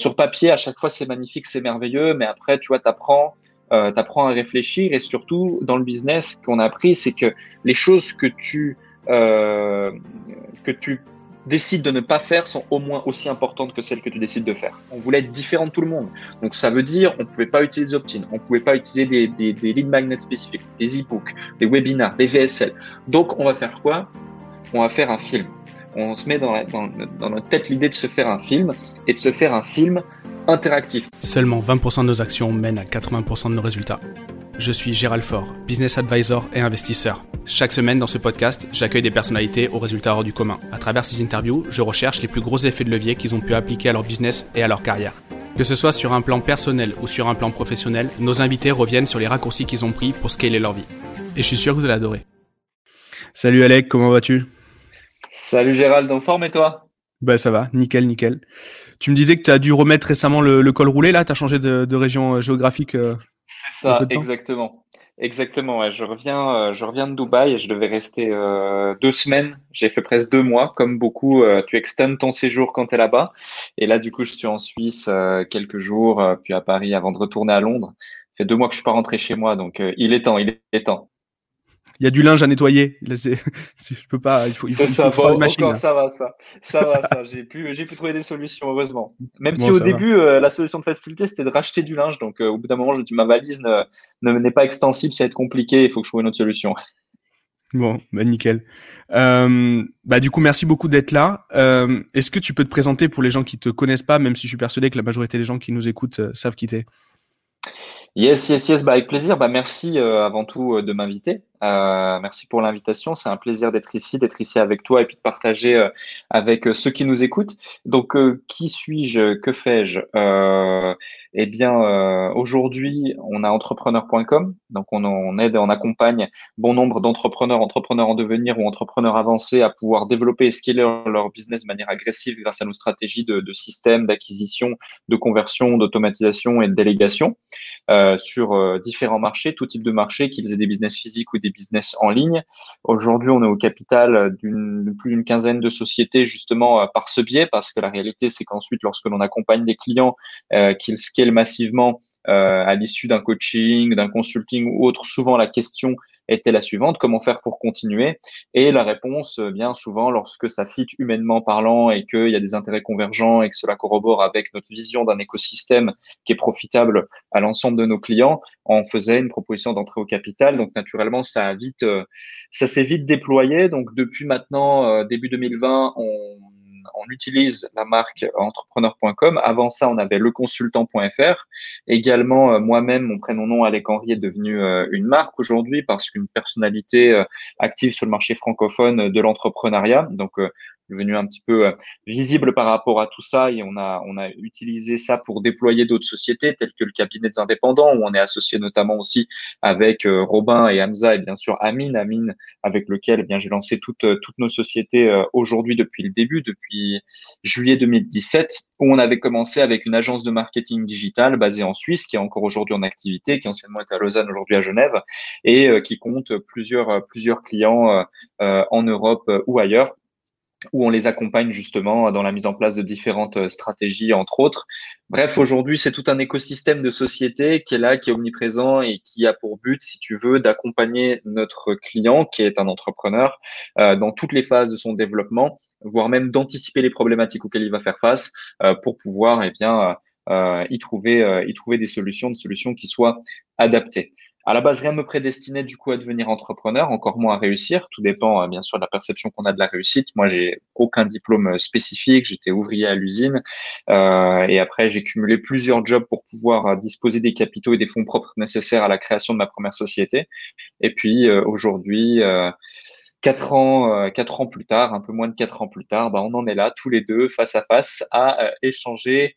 sur papier, à chaque fois, c'est magnifique, c'est merveilleux, mais après, tu vois, t'apprends, euh, t'apprends à réfléchir et surtout, dans le business, qu'on a appris, c'est que les choses que tu, euh, que tu décides de ne pas faire sont au moins aussi importantes que celles que tu décides de faire. On voulait être différent de tout le monde. Donc ça veut dire on pouvait pas utiliser opt-in, on pouvait pas utiliser des, des, des lead magnets spécifiques, des e-books, des webinars, des VSL. Donc on va faire quoi? On va faire un film. On se met dans, la, dans, dans notre tête l'idée de se faire un film et de se faire un film interactif. Seulement 20% de nos actions mènent à 80% de nos résultats. Je suis Gérald Faure, business advisor et investisseur. Chaque semaine dans ce podcast, j'accueille des personnalités aux résultats hors du commun. À travers ces interviews, je recherche les plus gros effets de levier qu'ils ont pu appliquer à leur business et à leur carrière. Que ce soit sur un plan personnel ou sur un plan professionnel, nos invités reviennent sur les raccourcis qu'ils ont pris pour scaler leur vie. Et je suis sûr que vous allez adorer. Salut Alec, comment vas-tu? Salut Gérald, en forme et toi? Bah ça va, nickel, nickel. Tu me disais que tu as dû remettre récemment le, col roulé là, tu as changé de, de région euh, géographique euh, c'est ça, exactement. Exactement, ouais. Je reviens, euh, je reviens de Dubaï et je devais rester euh, deux semaines. J'ai fait presque deux mois, comme beaucoup. Tu extends ton séjour quand tu es là-bas. Et là, du coup, je suis en Suisse quelques jours, puis à Paris avant de retourner à Londres. Ça fait deux mois que je suis pas rentré chez moi, donc il est temps, il est temps il y a du linge à nettoyer. Là, je peux pas. Il faut. Il faut, ça, faut une machine, ça va, ça. Ça va, ça. J'ai pu, j'ai pu trouver des solutions, heureusement. Même si au début, euh, la solution de facilité, c'était de racheter du linge. Donc, euh, au bout d'un moment, je me dis, ma valise ne, n'est pas extensible, ça va être compliqué. Il faut que je trouve une autre solution. Bon, bah nickel. Euh, bah du coup, merci beaucoup d'être là. Est-ce que tu peux te présenter pour les gens qui te connaissent pas, même si je suis persuadé que la majorité des gens qui nous écoutent savent qui t'es? Yes, yes, yes, bah avec plaisir. Bah merci avant tout de m'inviter. Euh, merci pour l'invitation. C'est un plaisir d'être ici, d'être ici avec toi et puis de partager euh, avec euh, ceux qui nous écoutent. Donc, qui suis-je? Que fais-je? Eh bien, aujourd'hui, on a entrepreneur.com. Donc, on, aide, on accompagne bon nombre d'entrepreneurs, entrepreneurs en devenir ou entrepreneurs avancés à pouvoir développer et scaler leur, business de manière agressive grâce à nos stratégies de, de système, d'acquisition, de conversion, d'automatisation et de délégation sur différents marchés, tout type de marché, qu'ils aient des business physiques ou des business en ligne. Aujourd'hui, on est au capital d'une plus d'une quinzaine de sociétés justement euh, par ce biais, parce que la réalité, c'est qu'ensuite, lorsque l'on accompagne des clients euh, qu'ils scalent massivement euh, à l'issue d'un coaching, d'un consulting ou autre, souvent la question était la suivante, comment faire pour continuer? Et la réponse, euh, bien souvent, lorsque ça fit humainement parlant et qu'il y a des intérêts convergents et que cela corrobore avec notre vision d'un écosystème qui est profitable à l'ensemble de nos clients, on faisait une proposition d'entrée au capital. Donc naturellement, ça a vite, euh, ça s'est vite déployé. Donc depuis maintenant, euh, début 2020, on on utilise la marque entrepreneur.com. Avant ça, on avait leconsultant.fr. Également, euh, moi-même, mon prénom nom Alec Henry est devenu euh, une marque aujourd'hui parce qu'une personnalité euh, active sur le marché francophone de l'entrepreneuriat. Donc, devenu un petit peu euh, visible par rapport à tout ça et on a, on a utilisé ça pour déployer d'autres sociétés telles que le cabinet des indépendants où on est associé notamment aussi avec euh, Robin et Hamza et bien sûr Amine, Amine avec lequel eh bien j'ai lancé toutes, euh, toutes nos sociétés aujourd'hui depuis le début, depuis juillet 2017 où on avait commencé avec une agence de marketing digital basée en Suisse qui est encore aujourd'hui en activité, qui anciennement était à Lausanne, aujourd'hui à Genève et qui compte plusieurs, plusieurs clients en Europe ou ailleurs où on les accompagne justement dans la mise en place de différentes euh, stratégies, entre autres. Bref, aujourd'hui, c'est tout un écosystème de société qui est là, qui est omniprésent et qui a pour but, si tu veux, d'accompagner notre client, qui est un entrepreneur, euh, dans toutes les phases de son développement, voire même d'anticiper les problématiques auxquelles il va faire face euh, pour pouvoir, eh bien, y trouver, y trouver des solutions, des solutions qui soient adaptées. À la base, rien ne me prédestinait du coup à devenir entrepreneur, encore moins à réussir. Tout dépend euh, bien sûr de la perception qu'on a de la réussite. Moi, j'ai aucun diplôme euh, spécifique. J'étais ouvrier à l'usine euh, et après j'ai cumulé plusieurs jobs pour pouvoir disposer des capitaux et des fonds propres nécessaires à la création de ma première société. Et puis aujourd'hui. Quatre ans, quatre ans plus tard, un peu moins de quatre ans plus tard, bah, on en est là tous les deux face à face à échanger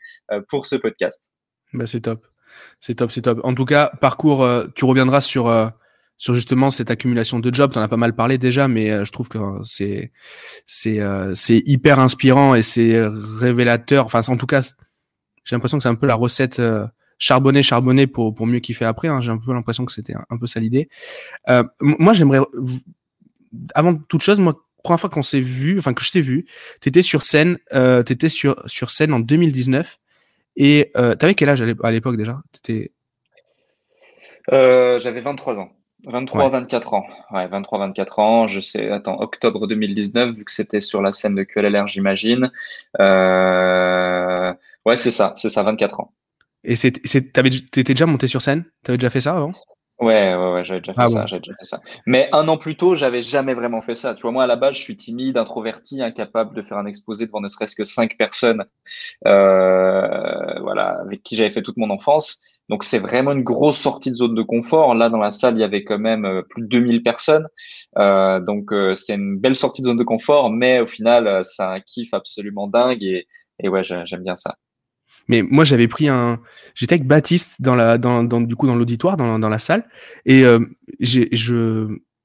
pour ce podcast. Bah, c'est top. C'est top, c'est top. En tout cas, parcours, euh, tu reviendras sur euh, sur justement cette accumulation de jobs. Tu en as pas mal parlé déjà, mais euh, je trouve que c'est c'est c'est hyper inspirant et c'est révélateur. Enfin, en tout cas, j'ai l'impression que c'est un peu la recette charbonner, charbonner pour pour mieux kiffer après. Hein. J'ai un peu l'impression que c'était un, peu ça l'idée. moi, j'aimerais avant toute chose, moi, première fois qu'on s'est vu, enfin que je t'ai vu, t'étais sur scène, t'étais sur sur scène en 2019 Et euh, tu avais quel âge à l'époque déjà? Euh, J'avais 23 ans. 23, 24 ans. Ouais, 23, 24 ans. Je sais, attends, octobre 2019, vu que c'était sur la scène de QLLR, j'imagine. Euh, ouais, c'est ça, c'est ça, 24 ans. Et t'étais déjà monté sur scène? T'avais déjà fait ça avant? Ouais, ouais, ouais, j'avais déjà, ah déjà, fait ça. Mais un an plus tôt, j'avais jamais vraiment fait ça. Tu vois, moi, à la base, je suis timide, introverti, incapable de faire un exposé devant ne serait-ce que cinq personnes, euh, voilà, avec qui j'avais fait toute mon enfance. Donc, c'est vraiment une grosse sortie de zone de confort. Là, dans la salle, il y avait quand même euh, plus de 2000 personnes. Euh, donc, euh, c'est une belle sortie de zone de confort, mais au final, c'est un kiff absolument dingue et, et ouais, j'aime bien ça. Mais moi, j'avais pris un. J'étais avec Baptiste dans la, dans, dans du coup, dans l'auditoire, dans, dans la salle, et euh, je,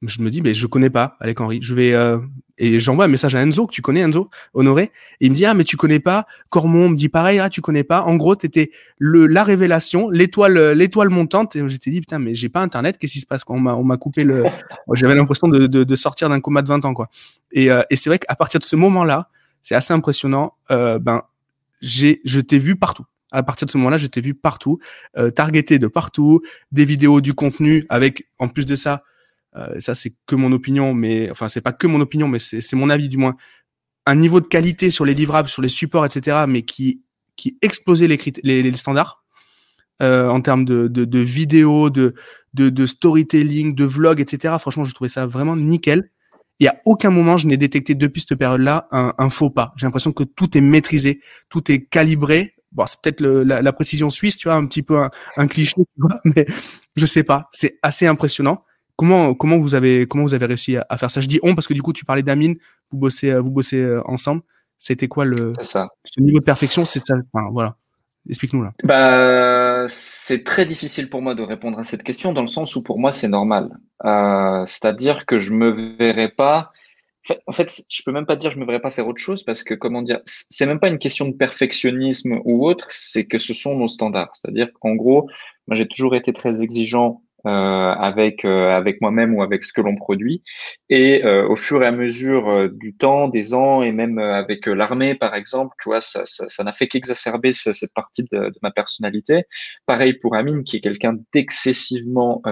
je me dis, mais je connais pas Alec Henry. Je vais euh, et j'envoie un message à Enzo que tu connais, Enzo Honoré, et il me dit ah mais tu connais pas. Cormon me dit pareil, ah tu connais pas. En gros, t'étais le la révélation, l'étoile, l'étoile montante. Et j'étais dit putain mais j'ai pas internet, qu'est-ce qui se passe On m'a on m'a coupé le. J'avais l'impression de, de, de, sortir d'un coma de 20 ans quoi. Et, euh, et c'est vrai qu'à partir de ce moment-là, c'est assez impressionnant. Euh, ben j'ai, je t'ai vu partout. À partir de ce moment-là, je t'ai vu partout, euh, targeté de partout, des vidéos, du contenu, avec en plus de ça, euh, ça c'est que mon opinion, mais enfin c'est pas que mon opinion, mais c'est, c'est mon avis du moins, un niveau de qualité sur les livrables, sur les supports, etc., mais qui qui explosait les, les, les standards euh, en termes de, de, de vidéos, de, de, de storytelling, de vlog, etc. Franchement, je trouvais ça vraiment nickel. Il a aucun moment je n'ai détecté depuis cette période-là un, un, faux pas. J'ai l'impression que tout est maîtrisé, tout est calibré. Bon, c'est peut-être la, la, précision suisse, tu vois, un petit peu un, un cliché, tu vois, mais je sais pas. C'est assez impressionnant. Comment comment vous avez comment vous avez réussi à, faire ça? Je dis on parce que du coup tu parlais d'Amine, vous bossez vous bossez euh, ensemble. C'était quoi le ça. ce niveau de perfection? C'est ça. Enfin, voilà. Explique-nous là. Bah, c'est très difficile pour moi de répondre à cette question dans le sens où pour moi c'est normal. Euh, C'est-à-dire que je me verrais pas. En fait, je peux même pas dire je me verrais pas faire autre chose parce que comment dire, c'est même pas une question de perfectionnisme ou autre, c'est que ce sont nos standards. C'est-à-dire qu'en gros, moi j'ai toujours été très exigeant avec euh, avec moi-même ou avec ce que l'on produit. Et euh, au fur et à mesure du temps, des ans, et même avec l'armée, par exemple, tu vois, ça ça, n'a fait qu'exacerber cette partie de, de, ma personnalité. Pareil pour Amine, qui est quelqu'un d'excessivement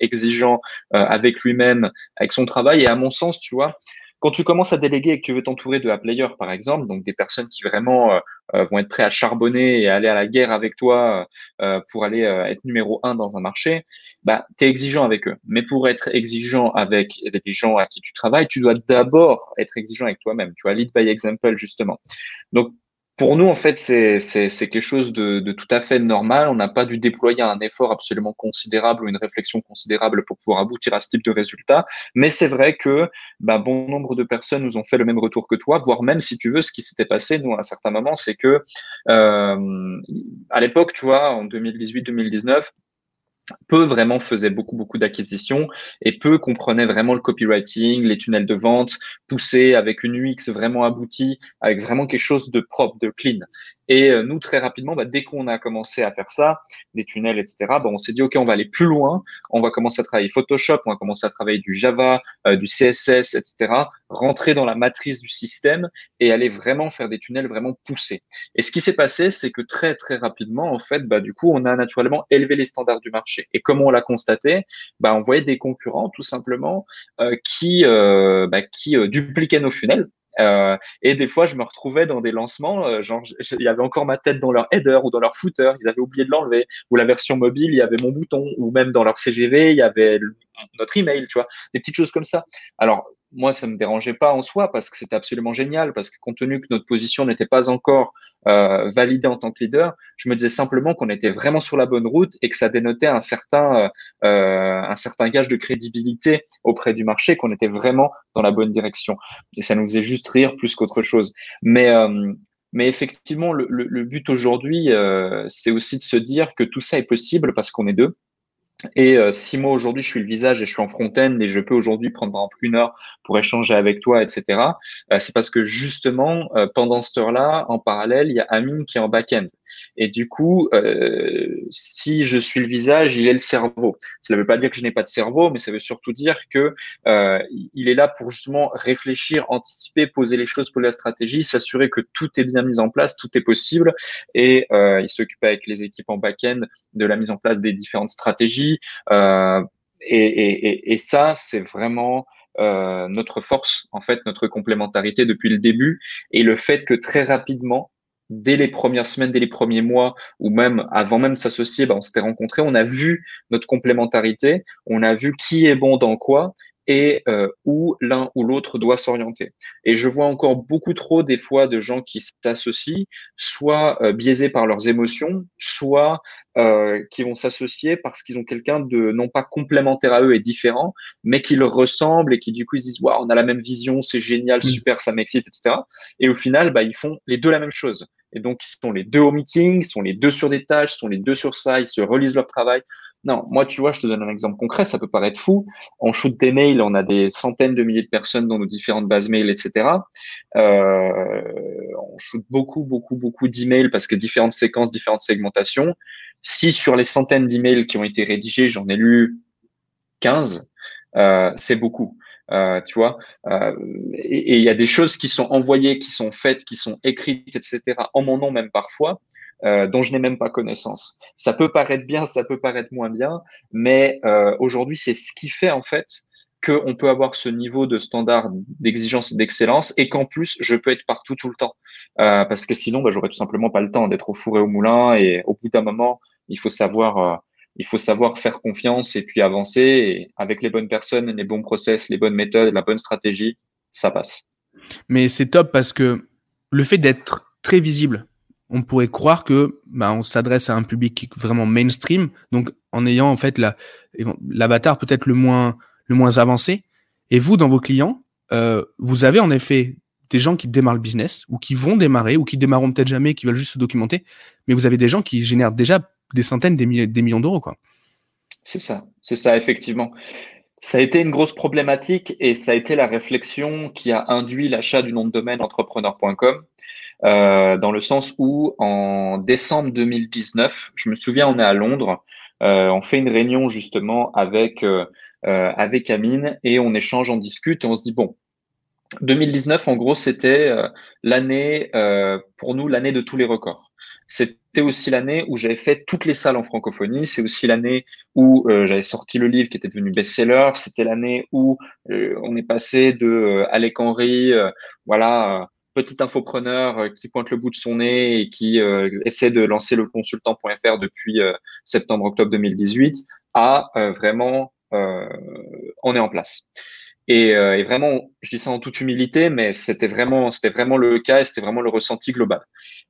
exigeant avec lui-même, avec son travail. Et à mon sens, tu vois, quand tu commences à déléguer et que tu veux t'entourer de la player, par exemple, donc des personnes qui vraiment euh, euh, vont être prêts à charbonner et aller à la guerre avec toi euh, pour aller être numéro un dans un marché, bah, tu es exigeant avec eux. Mais pour être exigeant avec les gens à qui tu travailles, tu dois d'abord être exigeant avec toi-même. Tu vois, lead by example, justement. Donc, pour nous, en fait, c'est quelque chose de, tout à fait normal. On n'a pas dû déployer un effort absolument considérable ou une réflexion considérable pour pouvoir aboutir à ce type de résultat. Mais c'est vrai que bah, bon nombre de personnes nous ont fait le même retour que toi, voire même, si tu veux, ce qui s'était passé, nous, à un certain moment, c'est que euh, à l'époque, tu vois, en 2018-2019, peu vraiment faisait beaucoup beaucoup d'acquisitions et peu comprenait vraiment le copywriting, les tunnels de vente, poussé avec une UX vraiment aboutie, avec vraiment quelque chose de propre, de clean. Et euh, nous, très rapidement, bah, dès qu'on a commencé à faire ça, des tunnels, etc., bah, on s'est dit, OK, on va aller plus loin. On va commencer à travailler Photoshop, on va commencer à travailler du Java, euh, du CSS, etc., rentrer dans la matrice du système et aller vraiment faire des tunnels vraiment poussés. Et ce qui s'est passé, c'est que très, très rapidement, en fait, bah, du coup, on a naturellement élevé les standards du marché. Et comment on l'a constaté bah, On voyait des concurrents, tout simplement, euh, qui, bah, qui dupliquaient nos funnels euh, et des fois, je me retrouvais dans des lancements, euh, genre, il y avait encore ma tête dans leur header ou dans leur footer, ils avaient oublié de l'enlever, ou la version mobile, il y avait mon bouton, ou même dans leur CGV, il y avait notre email, tu vois, des petites choses comme ça. Alors, moi, ça me dérangeait pas en soi parce que c'était absolument génial, parce que compte tenu que notre position n'était pas encore euh, validée en tant que leader, je me disais simplement qu'on était vraiment sur la bonne route et que ça dénotait un certain, euh, euh, un certain gage de crédibilité auprès du marché, qu'on était vraiment dans la bonne direction. Et ça nous faisait juste rire plus qu'autre chose. Mais euh, mais effectivement, le, le, le but aujourd'hui, euh, c'est aussi de se dire que tout ça est possible parce qu'on est deux et euh, si moi aujourd'hui je suis le visage et je suis en front-end et je peux aujourd'hui prendre par exemple une heure pour échanger avec toi, etc., euh, c'est parce que justement euh, pendant cette heure-là, en parallèle, il y a Amine qui est en back-end. Et du coup, euh, si je suis le visage, il est le cerveau. Ça ne veut pas dire que je n'ai pas de cerveau, mais ça veut surtout dire que euh, il est là pour justement réfléchir, anticiper, poser les choses, poser la stratégie, s'assurer que tout est bien mis en place, tout est possible. Et euh, il s'occupe avec les équipes en back-end de la mise en place des différentes stratégies. Euh, et, et, et, ça, c'est vraiment euh, notre force, en fait, notre complémentarité depuis le début et le fait que très rapidement, dès les premières semaines, dès les premiers mois, ou même avant même de s'associer, ben, on s'était rencontrés, on a vu notre complémentarité, on a vu qui est bon dans quoi, et euh, où l'un ou l'autre doit s'orienter. Et je vois encore beaucoup trop des fois de gens qui s'associent, soit euh, biaisés par leurs émotions, soit euh, qui vont s'associer parce qu'ils ont quelqu'un de non pas complémentaire à eux et différent, mais qui leur ressemble et qui du coup ils se disent waouh on a la même vision, c'est génial, mm. super, ça m'excite, etc. Et au final, bah, ils font les deux la même chose. Et donc ils sont les deux au meeting, ils sont les deux sur des tâches, ils sont les deux sur ça, ils se relisent leur travail. Non, moi, tu vois, je te donne un exemple concret, ça peut paraître fou. On shoot des mails, on a des centaines de milliers de personnes dans nos différentes bases mail, etc. Euh, on shoot beaucoup, beaucoup, beaucoup d'emails parce que différentes séquences, différentes segmentations. Si sur les centaines d'emails qui ont été rédigés, j'en ai lu 15, euh, c'est beaucoup. Euh, tu vois, euh, et il y a des choses qui sont envoyées, qui sont faites, qui sont écrites, etc. En mon nom même parfois, euh, dont je n'ai même pas connaissance. Ça peut paraître bien, ça peut paraître moins bien, mais euh, aujourd'hui, c'est ce qui fait en fait qu'on peut avoir ce niveau de standard d'exigence et d'excellence et qu'en plus, je peux être partout tout le temps. Euh, parce que sinon, bah, j'aurais tout simplement pas le temps d'être au four et au moulin et au bout d'un moment, il faut savoir... Euh, il faut savoir faire confiance et puis avancer. Et avec les bonnes personnes, les bons process, les bonnes méthodes, la bonne stratégie, ça passe. Mais c'est top parce que le fait d'être très visible, on pourrait croire que bah, on s'adresse à un public vraiment mainstream, donc en ayant en fait la l'avatar peut-être le moins avancé. Et vous, dans vos clients, euh, vous avez en effet des gens qui démarrent le business ou qui vont démarrer ou qui démarreront peut-être jamais, qui veulent juste se documenter, mais vous avez des gens qui génèrent déjà des centaines, des millions d'euros, quoi. C'est ça, c'est ça effectivement. Ça a été une grosse problématique et ça a été la réflexion qui a induit l'achat du nom de domaine entrepreneur.com euh, dans le sens où en décembre 2019, je me souviens, on est à Londres, euh, on fait une réunion justement avec euh, avec Amine et on échange, on discute et on se dit bon, 2019 en gros c'était l'année pour nous l'année de tous les records. C'était aussi l'année où j'avais fait toutes les salles en francophonie. C'est aussi l'année où j'avais sorti le livre qui était devenu best-seller. C'était l'année où on est passé de Alec Henry, voilà, petit infopreneur euh, qui pointe le bout de son nez et qui euh, essaie de lancer le consultant.fr depuis euh, septembre-octobre 2018 à vraiment on est en place. Et, et, vraiment, je dis ça en toute humilité, mais c'était vraiment, c'était vraiment le cas et c'était vraiment le ressenti global.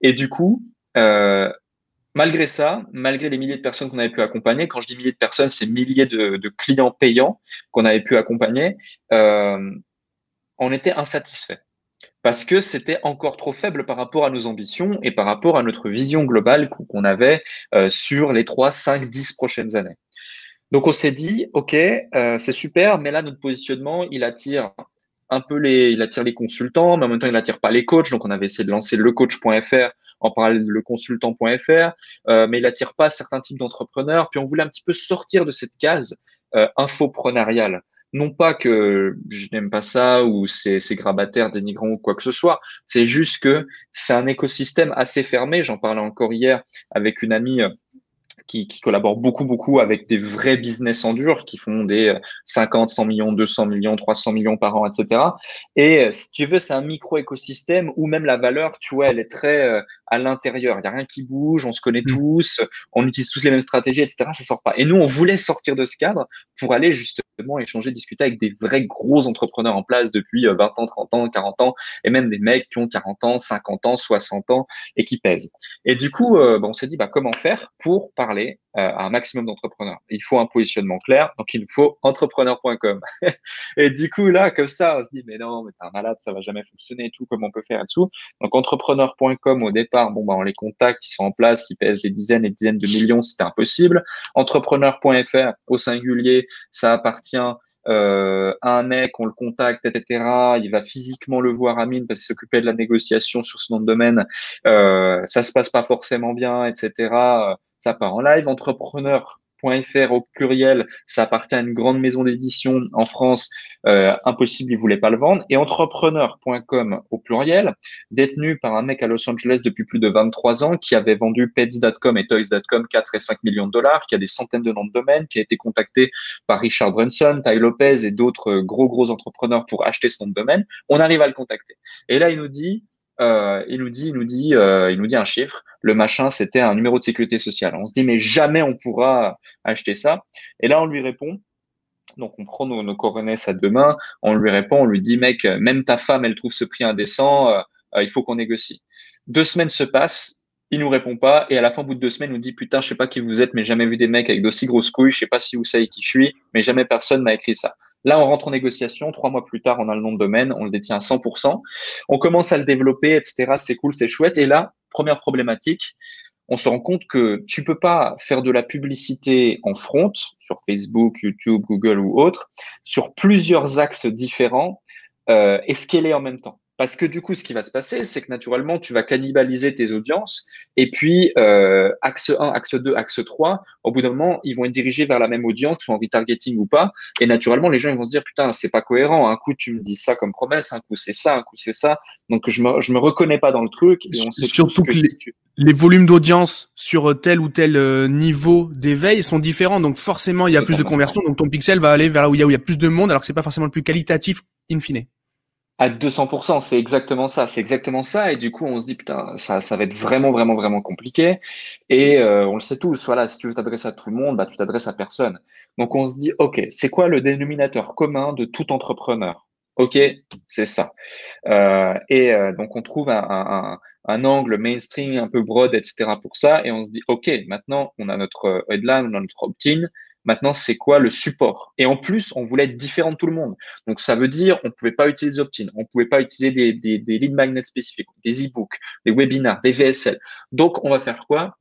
Et du coup, malgré ça, malgré les milliers de personnes qu'on avait pu accompagner, quand je dis milliers de personnes, c'est milliers de, de, clients payants qu'on avait pu accompagner, on était insatisfait parce que c'était encore trop faible par rapport à nos ambitions et par rapport à notre vision globale qu'on avait euh, sur les 3, 5, 10 prochaines années. Donc on s'est dit, OK, euh, c'est super, mais là, notre positionnement, il attire un peu les, il attire les consultants, mais en même temps, il attire pas les coachs. Donc on avait essayé de lancer lecoach.fr en parallèle de leconsultant.fr, euh, mais il attire pas certains types d'entrepreneurs. Puis on voulait un petit peu sortir de cette case euh, infoprenariale non pas que je n'aime pas ça ou c'est grabataire, dénigrant ou quoi que ce soit. C'est juste que c'est un écosystème assez fermé. J'en parlais encore hier avec une amie euh, qui, qui collaborent beaucoup, beaucoup avec des vrais business en dur qui font des 50, 100 millions, 200 millions, 300 millions par an, etc. Et euh, si tu veux, c'est un micro-écosystème où même la valeur, tu vois, elle est très euh, à l'intérieur. Il n'y a rien qui bouge, on se connaît mmh. tous, on utilise tous les mêmes stratégies, etc. Ça sort pas. Et nous, on voulait sortir de ce cadre pour aller justement échanger, discuter avec des vrais gros entrepreneurs en place depuis 20 euh, ans, 30 ans, 40 ans, et même des mecs qui ont 40 ans, 50 ans, 60 ans et qui pèsent. Et du coup, bah, on s'est dit, bah, comment faire pour parler euh, à un maximum d'entrepreneurs. Il faut un positionnement clair, donc il nous faut entrepreneur.com. et du coup, là, comme ça, on se dit, mais non, mais t'es un malade, ça va jamais fonctionner et tout, comment on peut faire et tout. Donc, entrepreneur.com, au départ, bon, bah, on les contacte, ils sont en place, ils pèsent des dizaines et des dizaines de millions, c'était impossible. Entrepreneur.fr, au singulier, ça appartient euh, un mec, on le contacte, etc. Il va physiquement le voir à mine parce qu'il s'occupait de la négociation sur ce nom de domaine. Euh, ça se passe pas forcément bien, etc. Ça part en live. Entrepreneur .fr au pluriel, ça appartient à une grande maison d'édition en France. Euh, impossible, ils voulaient pas le vendre. Et entrepreneur.com au pluriel, détenu par un mec à Los Angeles depuis plus de 23 ans, qui avait vendu pets.com et toys.com 4 et 5 millions de dollars, qui a des centaines de noms de domaines, qui a été contacté par Richard Branson, Ty Lopez et d'autres gros gros entrepreneurs pour acheter ce nom de domaine. On arrive à le contacter. Et là, il nous dit, euh, il nous dit, il nous dit, euh, il nous dit un chiffre. Le machin, c'était un numéro de sécurité sociale. On se dit, mais jamais on pourra acheter ça. Et là, on lui répond. Donc, on prend nos, nos coronets à deux mains. On lui répond, on lui dit, mec, même ta femme, elle trouve ce prix indécent. Euh, euh, il faut qu'on négocie. Deux semaines se passent. Il nous répond pas. Et à la fin, au bout de deux semaines, il nous dit, putain, je sais pas qui vous êtes, mais jamais vu des mecs avec d'aussi grosses couilles. Je sais pas si vous savez qui je suis, mais jamais personne m'a écrit ça. Là, on rentre en négociation. Trois mois plus tard, on a le nom de domaine, on le détient à 100%. On commence à le développer, etc. C'est cool, c'est chouette. Et là, première problématique, on se rend compte que tu peux pas faire de la publicité en front sur Facebook, YouTube, Google ou autre sur plusieurs axes différents euh, et scaler en même temps. Parce que du coup, ce qui va se passer, c'est que naturellement, tu vas cannibaliser tes audiences. Et puis, euh, axe 1, axe 2, axe 3, au bout d'un moment, ils vont être dirigés vers la même audience, soit en retargeting ou pas. Et naturellement, les gens ils vont se dire, putain, c'est pas cohérent. Un coup, tu me dis ça comme promesse, un coup, c'est ça, un coup, c'est ça. Donc, je me, je me reconnais pas dans le truc. Et on sait Surtout que, les, les, volumes d'audience sur tel ou tel euh, niveau d'éveil sont différents. Donc, forcément, il y a plus de conversion. Donc, ton pixel va aller vers là où il y a, où il y a plus de monde, alors que c'est pas forcément le plus qualitatif in fine. À 200%, c'est exactement ça, c'est exactement ça. Et du coup, on se dit, putain, ça, ça va être vraiment, vraiment, vraiment compliqué. Et euh, on le sait tous, voilà, si tu veux t'adresser à tout le monde, bah, tu t'adresses à personne. Donc, on se dit, OK, c'est quoi le dénominateur commun de tout entrepreneur? OK, c'est ça. Euh, et euh, donc, on trouve un, un, un, angle mainstream un peu broad, etc. pour ça. Et on se dit, OK, maintenant, on a notre headline, on a notre opt-in. Maintenant, c'est quoi le support? Et en plus, on voulait être différent de tout le monde. Donc, ça veut dire on pouvait pas utiliser opt-in, on pouvait pas utiliser des, des, des lead magnets spécifiques, des e-books, des webinars, des VSL. Donc, on va faire quoi?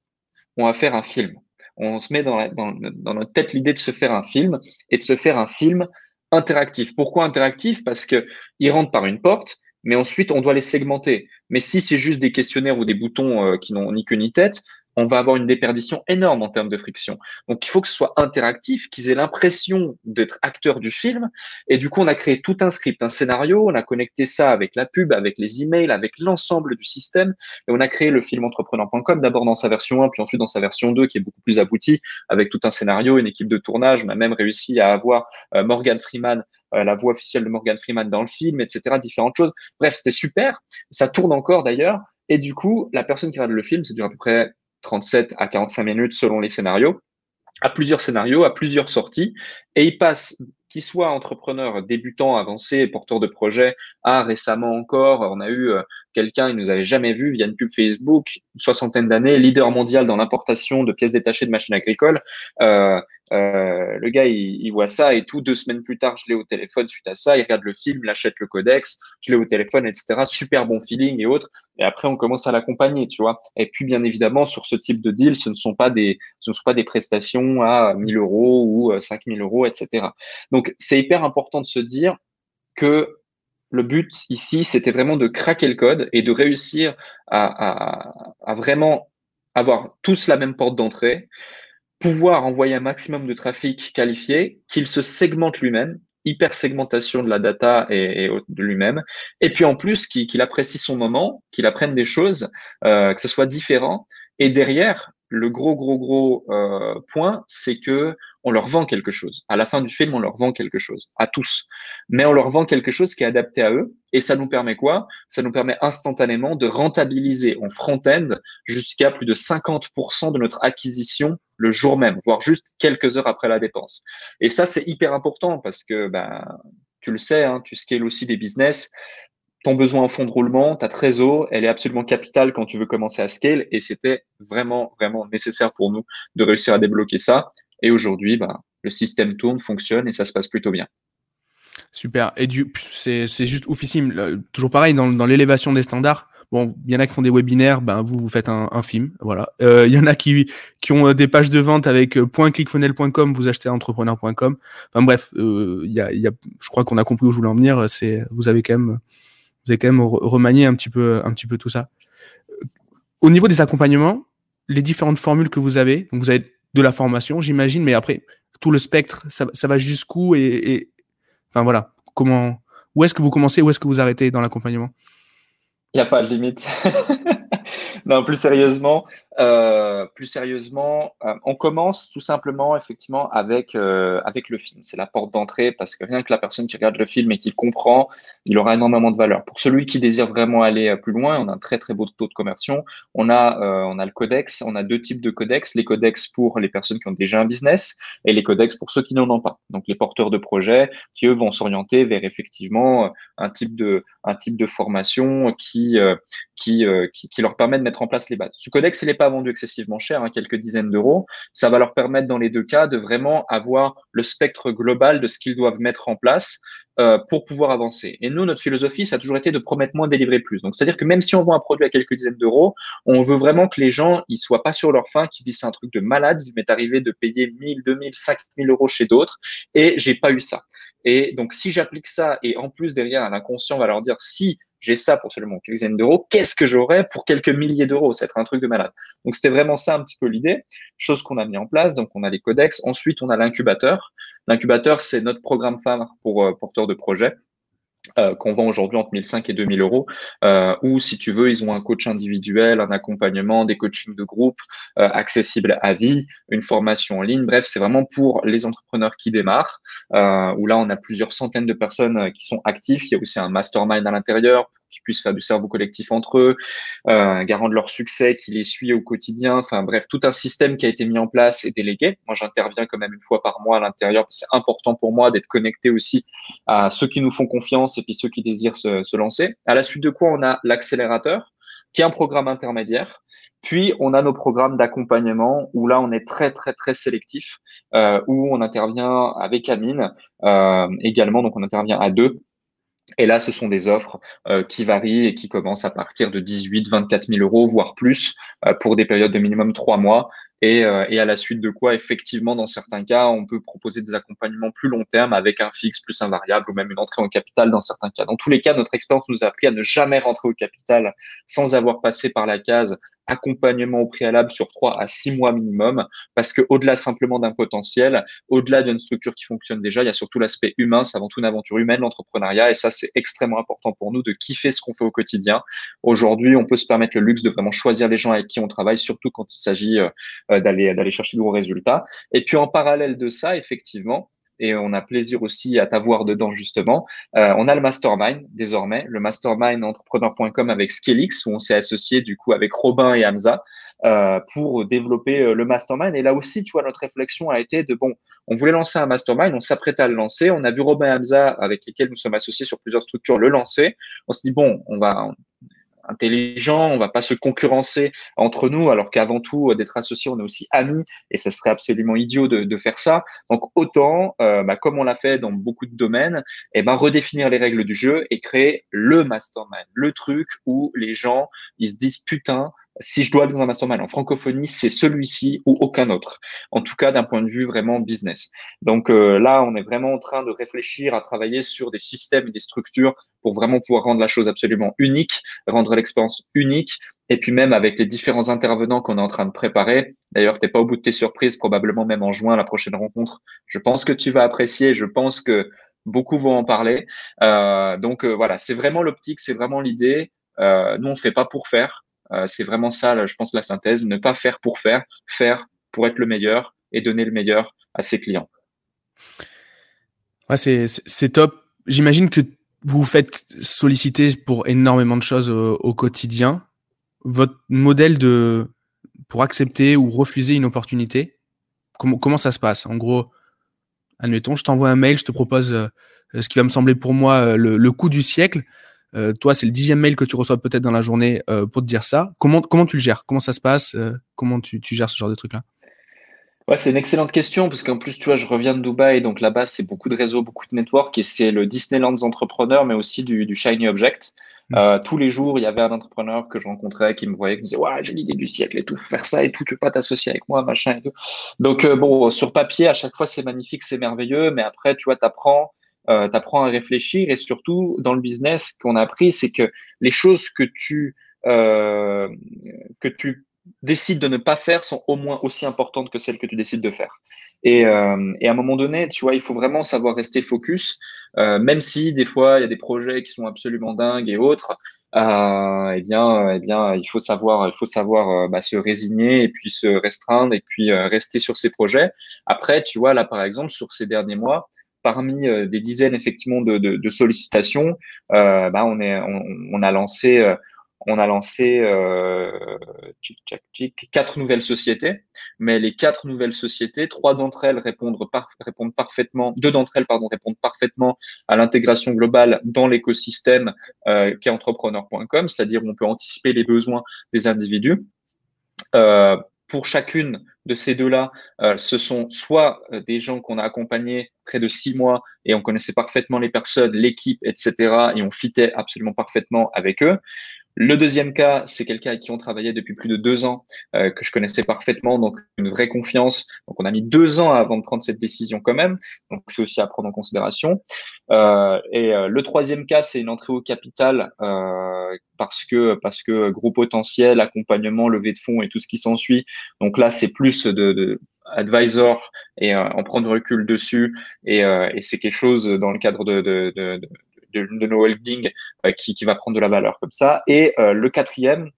On va faire un film. On se met dans, dans, dans notre tête l'idée de se faire un film et de se faire un film interactif. Pourquoi interactif? Parce que il rentre par une porte, mais ensuite on doit les segmenter. Mais si c'est juste des questionnaires ou des boutons euh, qui n'ont ni queue ni tête, on va avoir une déperdition énorme en termes de friction. Donc, il faut que ce soit interactif, qu'ils aient l'impression d'être acteurs du film. Et du coup, on a créé tout un script, un scénario. On a connecté ça avec la pub, avec les emails, avec l'ensemble du système. Et on a créé le film entrepreneur.com d'abord dans sa version 1, puis ensuite dans sa version 2, qui est beaucoup plus aboutie, avec tout un scénario, une équipe de tournage. On a même réussi à avoir euh, Morgan Freeman euh, la voix officielle de Morgan Freeman dans le film, etc., différentes choses. Bref, c'était super. Ça tourne encore d'ailleurs. Et du coup, la personne qui regarde le film, ça dure à peu près 37 à 45 minutes selon les scénarios, à plusieurs scénarios, à plusieurs sorties, et il passe qu'il soit entrepreneur débutant, avancé, porteur de projet, à récemment encore, on a eu euh, quelqu'un, il nous avait jamais vu via une pub Facebook, une soixantaine d'années, leader mondial dans l'importation de pièces détachées de machines agricoles. Euh, euh, le gars, il, voit ça et tout. Deux semaines plus tard, je l'ai au téléphone suite à ça. Il regarde le film, il achète le codex, je l'ai au téléphone, etc. Super bon feeling et autres. Et après, on commence à l'accompagner, tu vois. Et puis, bien évidemment, sur ce type de deal, ce ne sont pas des, ce ne sont pas des prestations à 1000 euros ou 5000 euros, etc. Donc, c'est hyper important de se dire que le but ici, c'était vraiment de craquer le code et de réussir à, à, vraiment avoir tous la même porte d'entrée, pouvoir envoyer un maximum de trafic qualifié, qu'il se segmente lui-même, hyper segmentation de la data et, de lui-même, et puis en plus qu'il apprécie son moment, qu'il apprenne des choses, euh, que ce soit différent, et derrière, le gros, gros, gros euh, point, c'est que on leur vend quelque chose. À la fin du film, on leur vend quelque chose, à tous. Mais on leur vend quelque chose qui est adapté à eux. Et ça nous permet quoi? Ça nous permet instantanément de rentabiliser en front-end jusqu'à plus de 50% de notre acquisition le jour même, voire juste quelques heures après la dépense. Et ça, c'est hyper important parce que ben, tu le sais, hein, tu scales aussi des business ton besoin en fonds de roulement, ta trésor, elle est absolument capitale quand tu veux commencer à scale et c'était vraiment, vraiment nécessaire pour nous de réussir à débloquer ça. Et aujourd'hui, bah, le système tourne, fonctionne et ça se passe plutôt bien. Super. Et du, c'est, c'est juste oufissime. Toujours pareil, dans, dans l'élévation des standards, Bon, il y en a qui font des webinaires, ben vous vous faites un, film, voilà. Il y en a qui qui ont des pages de vente avec .clickfunnel.com, vous achetez entrepreneur.com. Enfin bref, il y a, y a, je crois qu'on a compris où je voulais en venir. C'est, vous avez quand même, vous avez quand même remanié un petit peu, tout ça. Au niveau des accompagnements, les différentes formules que vous avez, donc vous avez de la formation, j'imagine, mais après tout le spectre, ça, va jusqu'où et, enfin voilà, comment, où est-ce que vous commencez, où est-ce que vous arrêtez dans l'accompagnement? Il n'y a pas de limite. non, plus sérieusement, euh, plus sérieusement, euh, on commence tout simplement effectivement avec euh, avec le film. C'est la porte d'entrée parce que rien que la personne qui regarde le film et qui le comprend, il aura énormément de valeur. Pour celui qui désire vraiment aller plus loin, on a un très très beau taux de conversion. On a on a le codex. On a deux types de codex. Les codex pour les personnes qui ont déjà un business et les codex pour ceux qui n'en ont pas. Donc les porteurs de projets qui eux vont s'orienter vers effectivement un type de un type de formation qui qui, qui, qui leur permet de mettre en place les bases. Ce codex, il n'est pas vendu excessivement cher, hein, quelques dizaines d'euros. Ça va leur permettre dans les deux cas de vraiment avoir le spectre global de ce qu'ils doivent mettre en place euh, pour pouvoir avancer. Et nous, notre philosophie, ça a toujours été de promettre moins, délivrer plus. Donc, c'est-à-dire que même si on vend un produit à quelques dizaines d'euros, on veut vraiment que les gens, ils soient pas sur leur faim, qu'ils disent c'est un truc de malade, il m'est arrivé de payer 1000, 2000, 5000 euros chez d'autres et j'ai pas eu ça. Et donc, si j'applique ça et en plus derrière, l'inconscient va leur dire si j'ai ça pour seulement quelques dizaines d'euros, qu'est-ce que j'aurais pour quelques milliers d'euros? Ça va un truc de malade. Donc c'était vraiment ça un petit peu l'idée, chose qu'on a mis en place. Donc on a les codex, ensuite on a l'incubateur. L'incubateur, c'est notre programme phare pour euh, porteurs de projets. Euh, qu'on vend aujourd'hui entre 1005 et 2000 euros, euh, ou si tu veux, ils ont un coach individuel, un accompagnement, des coachings de groupe euh, accessibles à vie, une formation en ligne. Bref, c'est vraiment pour les entrepreneurs qui démarrent, euh, où là, on a plusieurs centaines de personnes euh, qui sont actifs. Il y a aussi un mastermind à l'intérieur qui puissent faire du cerveau collectif entre eux, euh, garant de leur succès, qui les suit au quotidien. Enfin bref, tout un système qui a été mis en place et délégué. Moi, j'interviens quand même une fois par mois à l'intérieur. C'est important pour moi d'être connecté aussi à ceux qui nous font confiance et puis ceux qui désirent se, se lancer. À la suite de quoi, on a l'accélérateur, qui est un programme intermédiaire. Puis on a nos programmes d'accompagnement où là on est très très très sélectif, euh, où on intervient avec Amine euh, également, donc on intervient à deux et là, ce sont des offres euh, qui varient et qui commencent à partir de 18, 24 000 euros, voire plus, euh, pour des périodes de minimum trois mois. Et, euh, et, à la suite de quoi, effectivement, dans certains cas, on peut proposer des accompagnements plus long terme avec un fixe plus un variable ou même une entrée en capital dans certains cas. Dans tous les cas, notre expérience nous a appris à ne jamais rentrer au capital sans avoir passé par la case accompagnement au préalable sur trois à six mois minimum, parce que au-delà simplement d'un potentiel, au-delà d'une structure qui fonctionne déjà, il y a surtout l'aspect humain, c'est avant tout une aventure humaine, l'entrepreneuriat, et ça c'est extrêmement important pour nous de kiffer ce qu'on fait au quotidien. Aujourd'hui, on peut se permettre le luxe de vraiment choisir les gens avec qui on travaille, surtout quand il s'agit euh, d'aller d'aller chercher de gros résultats. Et puis en parallèle de ça, effectivement, et on a plaisir aussi à t'avoir dedans justement. Euh, on a le mastermind désormais, le mastermind entrepreneur.com avec Scalix où on s'est associé du coup avec Robin et Hamza euh, pour développer euh, le mastermind. Et là aussi, tu vois, notre réflexion a été de bon, on voulait lancer un mastermind, on s'apprêtait à le lancer, on a vu Robin et Hamza avec lesquels nous sommes associés sur plusieurs structures le lancer. On se dit bon, on va intelligent, on va pas se concurrencer entre nous, alors qu'avant tout, euh, d'être associé, on est aussi amis, et ça serait absolument idiot de, de faire ça. Donc autant, euh, bah, comme on l'a fait dans beaucoup de domaines, et eh ben redéfinir les règles du jeu et créer le mastermind, le truc où les gens ils se disent putain, si je dois aller dans un mastermind en francophonie, c'est celui-ci ou aucun autre. En tout cas, d'un point de vue vraiment business. Donc euh, là, on est vraiment en train de réfléchir à travailler sur des systèmes et des structures pour vraiment pouvoir rendre la chose absolument unique, rendre l'expérience unique. Et puis même avec les différents intervenants qu'on est en train de préparer. D'ailleurs, t'es pas au bout de tes surprises, probablement même en juin, la prochaine rencontre. Je pense que tu vas apprécier. Je pense que beaucoup vont en parler. Euh, donc euh, voilà, c'est vraiment l'optique, c'est vraiment l'idée. Euh, nous, on fait pas pour faire. Euh, c'est vraiment ça, je pense, la synthèse. Ne pas faire pour faire, faire pour être le meilleur et donner le meilleur à ses clients. Ouais, c'est top. J'imagine que vous vous faites solliciter pour énormément de choses au, quotidien. Votre modèle de pour accepter ou refuser une opportunité, comment, comment ça se passe? En gros, admettons, je t'envoie un mail, je te propose euh, ce qui va me sembler pour moi euh, le, le coup du siècle. Euh, toi, c'est le dixième mail que tu reçois peut-être dans la journée euh, pour te dire ça. Comment, comment tu le gères? Comment ça se passe? Euh, Comment tu, tu, gères ce genre de truc-là? Ouais, c'est une excellente question parce qu'en plus, tu vois, je reviens de Dubaï, donc là-bas, c'est beaucoup de réseaux, beaucoup de networks et c'est le Disneyland des entrepreneurs, mais aussi du, du Shiny Object. Mm. Euh, tous les jours, il y avait un entrepreneur que je rencontrais qui me voyait, qui me disait Ouais, j'ai l'idée du siècle et tout, faire ça et tout, tu veux pas t'associer avec moi, machin et tout. Donc, euh, bon, sur papier, à chaque fois, c'est magnifique, c'est merveilleux, mais après, tu vois, tu apprends, euh, à réfléchir et surtout, dans le business, qu'on a appris, c'est que les choses que tu, euh, que tu décides de ne pas faire sont au moins aussi importantes que celles que tu décides de faire. Et, euh, à un moment donné, tu vois, il faut vraiment savoir rester focus, euh, même si des fois il y a des projets qui sont absolument dingues et autres. Eh bien, eh bien, il faut savoir, il faut savoir bah, se résigner et puis se restreindre et puis rester sur ces projets. Après, tu vois, là par exemple, sur ces derniers mois, parmi des dizaines effectivement de, de, sollicitations, bah, on, est, on, a lancé on a lancé euh, quatre nouvelles sociétés, mais les quatre nouvelles sociétés, trois d'entre elles répondent, parfaitement, deux d'entre elles pardon répondent parfaitement à l'intégration globale dans l'écosystème euh, qu'est entrepreneur.com, c'est-à-dire on peut anticiper les besoins des individus. Euh, pour chacune de ces deux-là, euh, ce sont soit euh, des gens qu'on a accompagnés près de six mois et on connaissait parfaitement les personnes, l'équipe, etc. et on fitait absolument parfaitement avec eux, le deuxième cas, c'est quelqu'un avec qui on travaillait depuis plus de deux ans, euh, que je connaissais parfaitement, donc une vraie confiance. Donc on a mis deux ans avant de prendre cette décision quand même, donc c'est aussi à prendre en considération. Euh, et euh, le troisième cas, c'est une entrée au capital euh, parce que parce que gros potentiel, accompagnement, levée de fonds et tout ce qui s'ensuit. Donc là, c'est plus de, de advisor et on prend du recul dessus et, et c'est quelque chose dans le cadre de, de, de, de nos holdings euh, qui, qui va prendre de la valeur comme ça. Et euh, le quatrième,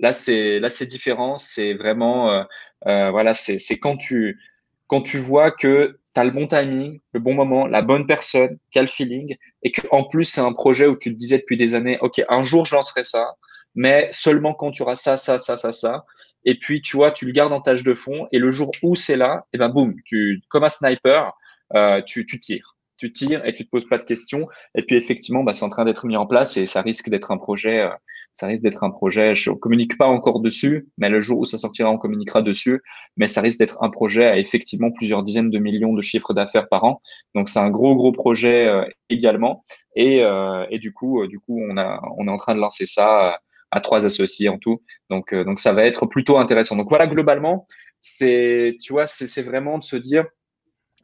là c'est là c'est différent, c'est vraiment euh, voilà, c'est quand tu quand tu vois que tu as le bon timing, le bon moment, la bonne personne, quel feeling, et que en plus c'est un projet où tu te disais depuis des années, ok, un jour je lancerai ça, mais seulement quand tu auras ça, ça, ça, ça, ça. Et puis tu vois, tu le gardes en tâche de fond, et le jour où c'est là, et ben boum, tu comme un sniper, euh, tu, tu tires tu tires et tu te poses pas de questions. Et puis effectivement, bah, c'est en train d'être mis en place et ça risque d'être un projet. Euh, ça risque d'être un projet. Je communique pas encore dessus, mais le jour où ça sortira, on communiquera dessus. Mais ça risque d'être un projet à effectivement plusieurs dizaines de millions de chiffres d'affaires par an. Donc c'est un gros gros projet euh, également. Et, euh, et du coup, du coup, on a on est en train de lancer ça à trois associés en tout. Donc donc ça va être plutôt intéressant. Donc voilà globalement, c'est tu vois, c'est vraiment de se dire,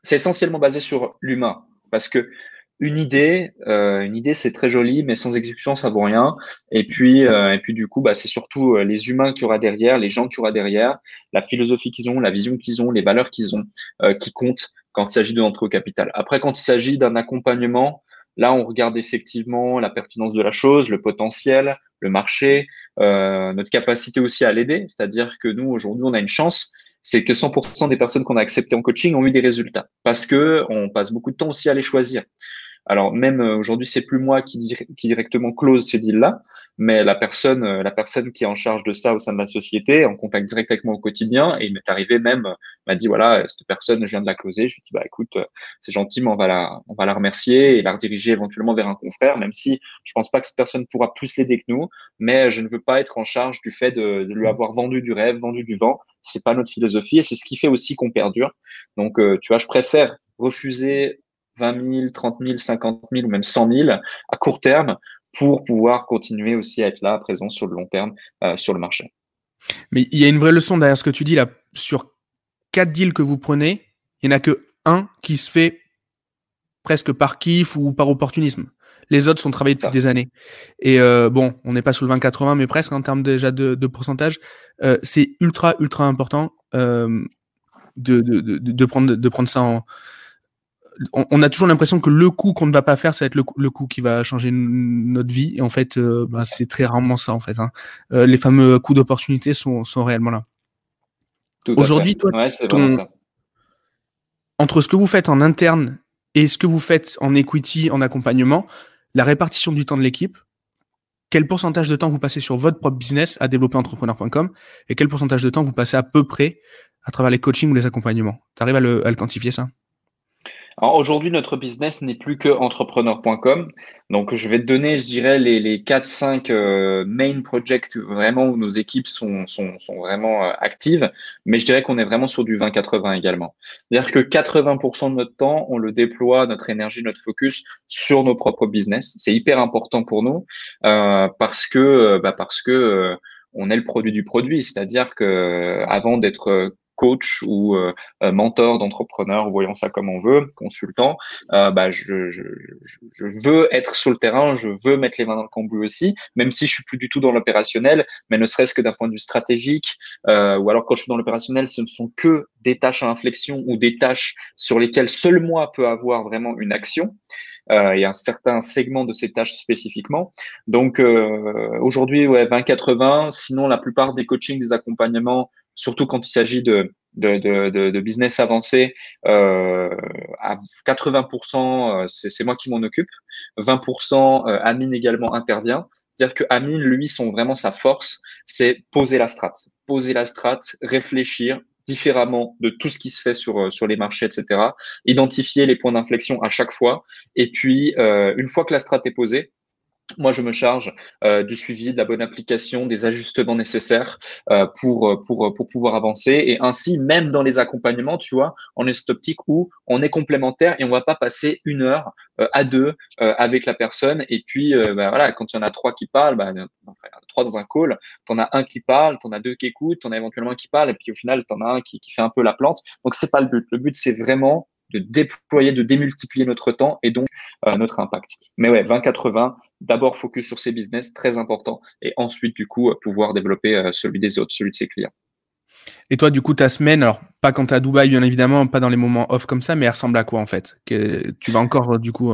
c'est essentiellement basé sur l'humain. Parce que une idée, euh, une idée c'est très joli, mais sans exécution ça vaut rien. Et puis, euh, et puis du coup, bah, c'est surtout euh, les humains qu'il y aura derrière, les gens qu'il y aura derrière, la philosophie qu'ils ont, la vision qu'ils ont, les valeurs qu'ils ont, qui comptent quand il s'agit de l'entrée au capital. Après, quand il s'agit d'un accompagnement, là, on regarde effectivement la pertinence de la chose, le potentiel, le marché, notre capacité aussi à l'aider. C'est-à-dire que nous aujourd'hui, on a une chance, c'est que 100% des personnes qu'on a acceptées en coaching ont eu des résultats parce que on passe beaucoup de temps aussi à les choisir. Alors même euh, aujourd'hui, c'est plus moi qui, qui directement close ces deals-là, mais la personne, euh, la personne qui est en charge de ça au sein de la société, en contact direct avec moi au quotidien, et il m'est arrivé même, euh, m'a dit voilà, cette personne, je viens de la closer. Je lui dis bah écoute, c'est gentil, mais on va la, on va la remercier et la rediriger éventuellement vers un confrère, même si je pense pas que cette personne pourra plus l'aider que nous, mais je ne veux pas être en charge du fait de, de lui avoir vendu du rêve, vendu du vent. C'est pas notre philosophie et c'est ce qui fait aussi qu'on perdure. Donc tu vois, je préfère refuser 20 000, 30 000, 50 000 ou même 100 000 à court terme pour pouvoir continuer aussi à être là, présent sur le long terme euh, sur le marché. Mais il y a une vraie leçon derrière ce que tu dis là. Sur quatre deals que vous prenez, il n'y en a que un qui se fait presque par kiff ou par opportunisme. Les autres sont travaillés depuis des années. Et euh, bon, on n'est pas sur le 20-80, mais presque en termes déjà de, de pourcentage. Euh, c'est ultra, ultra important euh, de, de, de, prendre, de prendre ça en, on, a toujours l'impression que le coup qu'on ne va pas faire, ça va être le, coup qui va changer notre vie. Et en fait, bah, c'est très rarement ça. En fait, hein. les fameux coups d'opportunité sont, réellement là. Aujourd'hui, toi, entre ce que vous faites en interne et ce que vous faites en equity, en accompagnement, la répartition du temps de l'équipe, quel pourcentage de temps vous passez sur votre propre business à développer entrepreneur.com et quel pourcentage de temps vous passez à peu près à travers les coachings ou les accompagnements? Tu arrives à le quantifier ça? Alors aujourd'hui, notre business n'est plus que entrepreneur.com. Donc, je vais te donner, je dirais, les, les 4-5 euh, main projects vraiment où nos équipes sont, sont, sont vraiment euh, actives. Mais je dirais qu'on est vraiment sur du 20-80 également. C'est-à-dire que 80% de notre temps, on le déploie, notre énergie, notre focus sur nos propres business. C'est hyper important pour nous euh, parce que, bah parce que on est le produit du produit. C'est-à-dire que avant d'être coach ou euh, euh, mentor d'entrepreneur, voyons ça comme on veut, consultant, euh, bah, je, je, je, veux être sur le terrain, je veux mettre les mains dans le cambouis aussi, même si je suis plus du tout dans l'opérationnel, mais ne serait-ce que d'un point de vue stratégique, ou alors quand je suis dans l'opérationnel, ce ne sont que des tâches à inflexion ou des tâches sur lesquelles seul moi peut avoir vraiment une action. Euh, il y a un certain segment de ces tâches spécifiquement. Donc euh, aujourd'hui, ouais, 20-80. Sinon, la plupart des coachings, des accompagnements surtout quand il s'agit de, de, de, de, business avancé, euh, à 80%, euh, c'est moi qui m'en occupe. 20%, euh, Amine également intervient. C'est-à-dire que Amine, lui, son vraiment sa force, c'est poser la strat, poser la strat, réfléchir différemment de tout ce qui se fait sur euh, sur les marchés, etc. Identifier les points d'inflexion à chaque fois, et puis euh, une fois que la strat est posée, moi, je me charge euh, du suivi, de la bonne application, des ajustements nécessaires euh, pour, euh, pour, pour pouvoir avancer. Et ainsi, même dans les accompagnements, tu vois, on est cette optique où on est complémentaire et on va pas passer une heure à deux avec la personne. Et puis, bah, voilà, quand il y en a trois qui parlent, bah, trois dans un call, tu en as un qui parle, tu en as deux qui écoutent, tu en as éventuellement un qui parle, et puis au final, tu en as un qui, qui fait un peu la plante. Donc, c'est pas le but. Le but, c'est vraiment de déployer, de démultiplier notre temps et donc euh, notre impact. Mais ouais, 20-80, d'abord focus sur ses business, très important, et ensuite du coup pouvoir développer euh, celui des autres, celui de ses clients. Et toi, du coup, ta semaine, alors pas quand tu à Dubaï, bien évidemment, pas dans les moments off comme ça, mais elle ressemble à quoi en fait? Tu vas encore du coup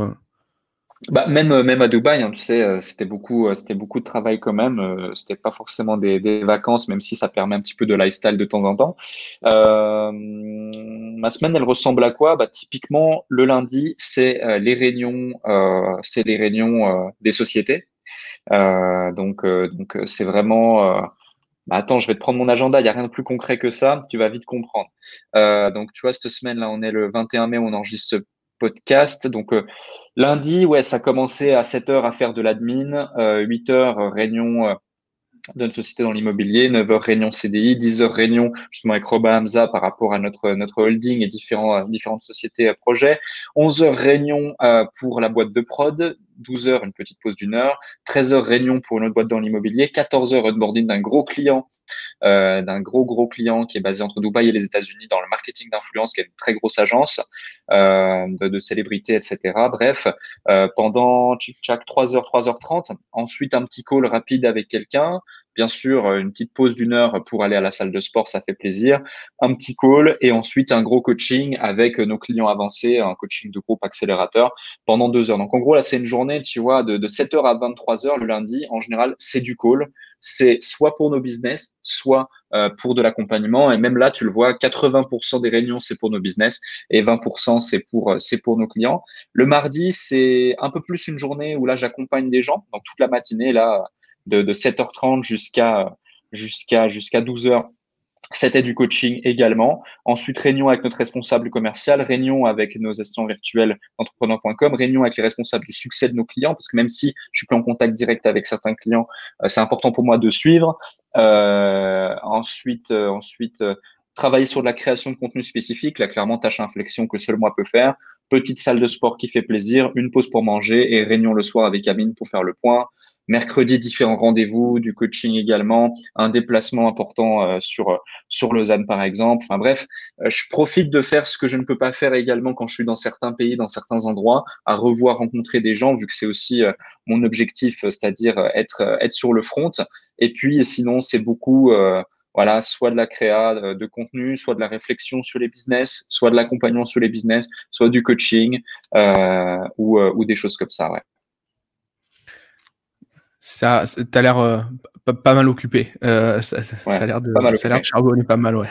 bah, même, euh, même à Dubaï, hein, tu sais, euh, c'était beaucoup, euh, c'était beaucoup de travail quand même. C'était pas forcément des, des, vacances, même si ça permet un petit peu de lifestyle de temps en temps. Euh, ma semaine, elle ressemble à quoi? Bah, Typiquement, le lundi, c'est les réunions, euh, c'est les réunions des sociétés. Donc, donc c'est vraiment. Bah, attends, je vais te prendre mon agenda. Il y a rien de plus concret que ça. Tu vas vite comprendre. donc, tu vois, cette semaine-là, on est le 21 mai, on enregistre podcast. Donc lundi, ouais, ça commençait à 7 heures à faire de l'admin, euh, 8 heures réunion euh, d'une société dans l'immobilier, 9 heures réunion CDI, 10 heures réunion justement avec Robin Hamza par rapport à notre notre holding et différents différentes sociétés à projet, 11 heures réunion pour la boîte de prod, 12 heures une petite pause d'une heure, 13 heures réunion pour une autre boîte dans l'immobilier, 14 heures onboarding d'un gros client euh, d'un gros gros client qui est basé entre Dubaï et les États-Unis dans le marketing d'influence, qui est une très grosse agence euh, de, célébrités, etc. Bref, euh, pendant chaque 3h, 3h30, ensuite un petit call rapide avec quelqu'un, Bien sûr, une petite pause d'une heure pour aller à la salle de sport, ça fait plaisir. Un petit call et ensuite un gros coaching avec nos clients avancés, un coaching de groupe accélérateur pendant deux heures. Donc en gros, là, c'est une journée, tu vois, de, de 7h à 23h le lundi. En général, c'est du call c'est soit pour nos business, soit euh, pour de l'accompagnement. Et même là, tu le vois, 80% des réunions, c'est pour nos business et 20% c'est pour, euh, c'est pour nos clients. Le mardi, c'est un peu plus une journée où là, j'accompagne des gens. Donc, toute la matinée, là, de, de 7h30 jusqu'à, jusqu'à, jusqu'à 12h c'était du coaching également. Ensuite, réunion avec notre responsable commercial, réunion avec nos assistants virtuels entrepreneurs.com, réunion avec les responsables du succès de nos clients, parce que même si je suis plus en contact direct avec certains clients, euh, c'est important pour moi de suivre. Euh, ensuite, euh, ensuite travailler sur de la création de contenu spécifique, là clairement tâche inflexion que seul moi peut faire. Petite salle de sport qui fait plaisir, une pause pour manger et réunion le soir avec Amine pour faire le point. Mercredi, différents rendez-vous, du coaching également, un déplacement important euh, sur sur Lausanne par exemple. Enfin bref, euh, je profite de faire ce que je ne peux pas faire également quand je suis dans certains pays, dans certains endroits, à revoir, rencontrer des gens, vu que c'est aussi euh, mon objectif, c'est-à-dire être être sur le front. Et puis sinon, c'est beaucoup voilà, soit de la créa de contenu, soit de la réflexion sur les business, soit de l'accompagnement sur les business, soit du coaching euh, ou, ou des choses comme ça. Ça, t'as l'air euh, pas, mal occupé. Euh, ça, a l'air de, ça a l'air de charbonner pas mal, ouais.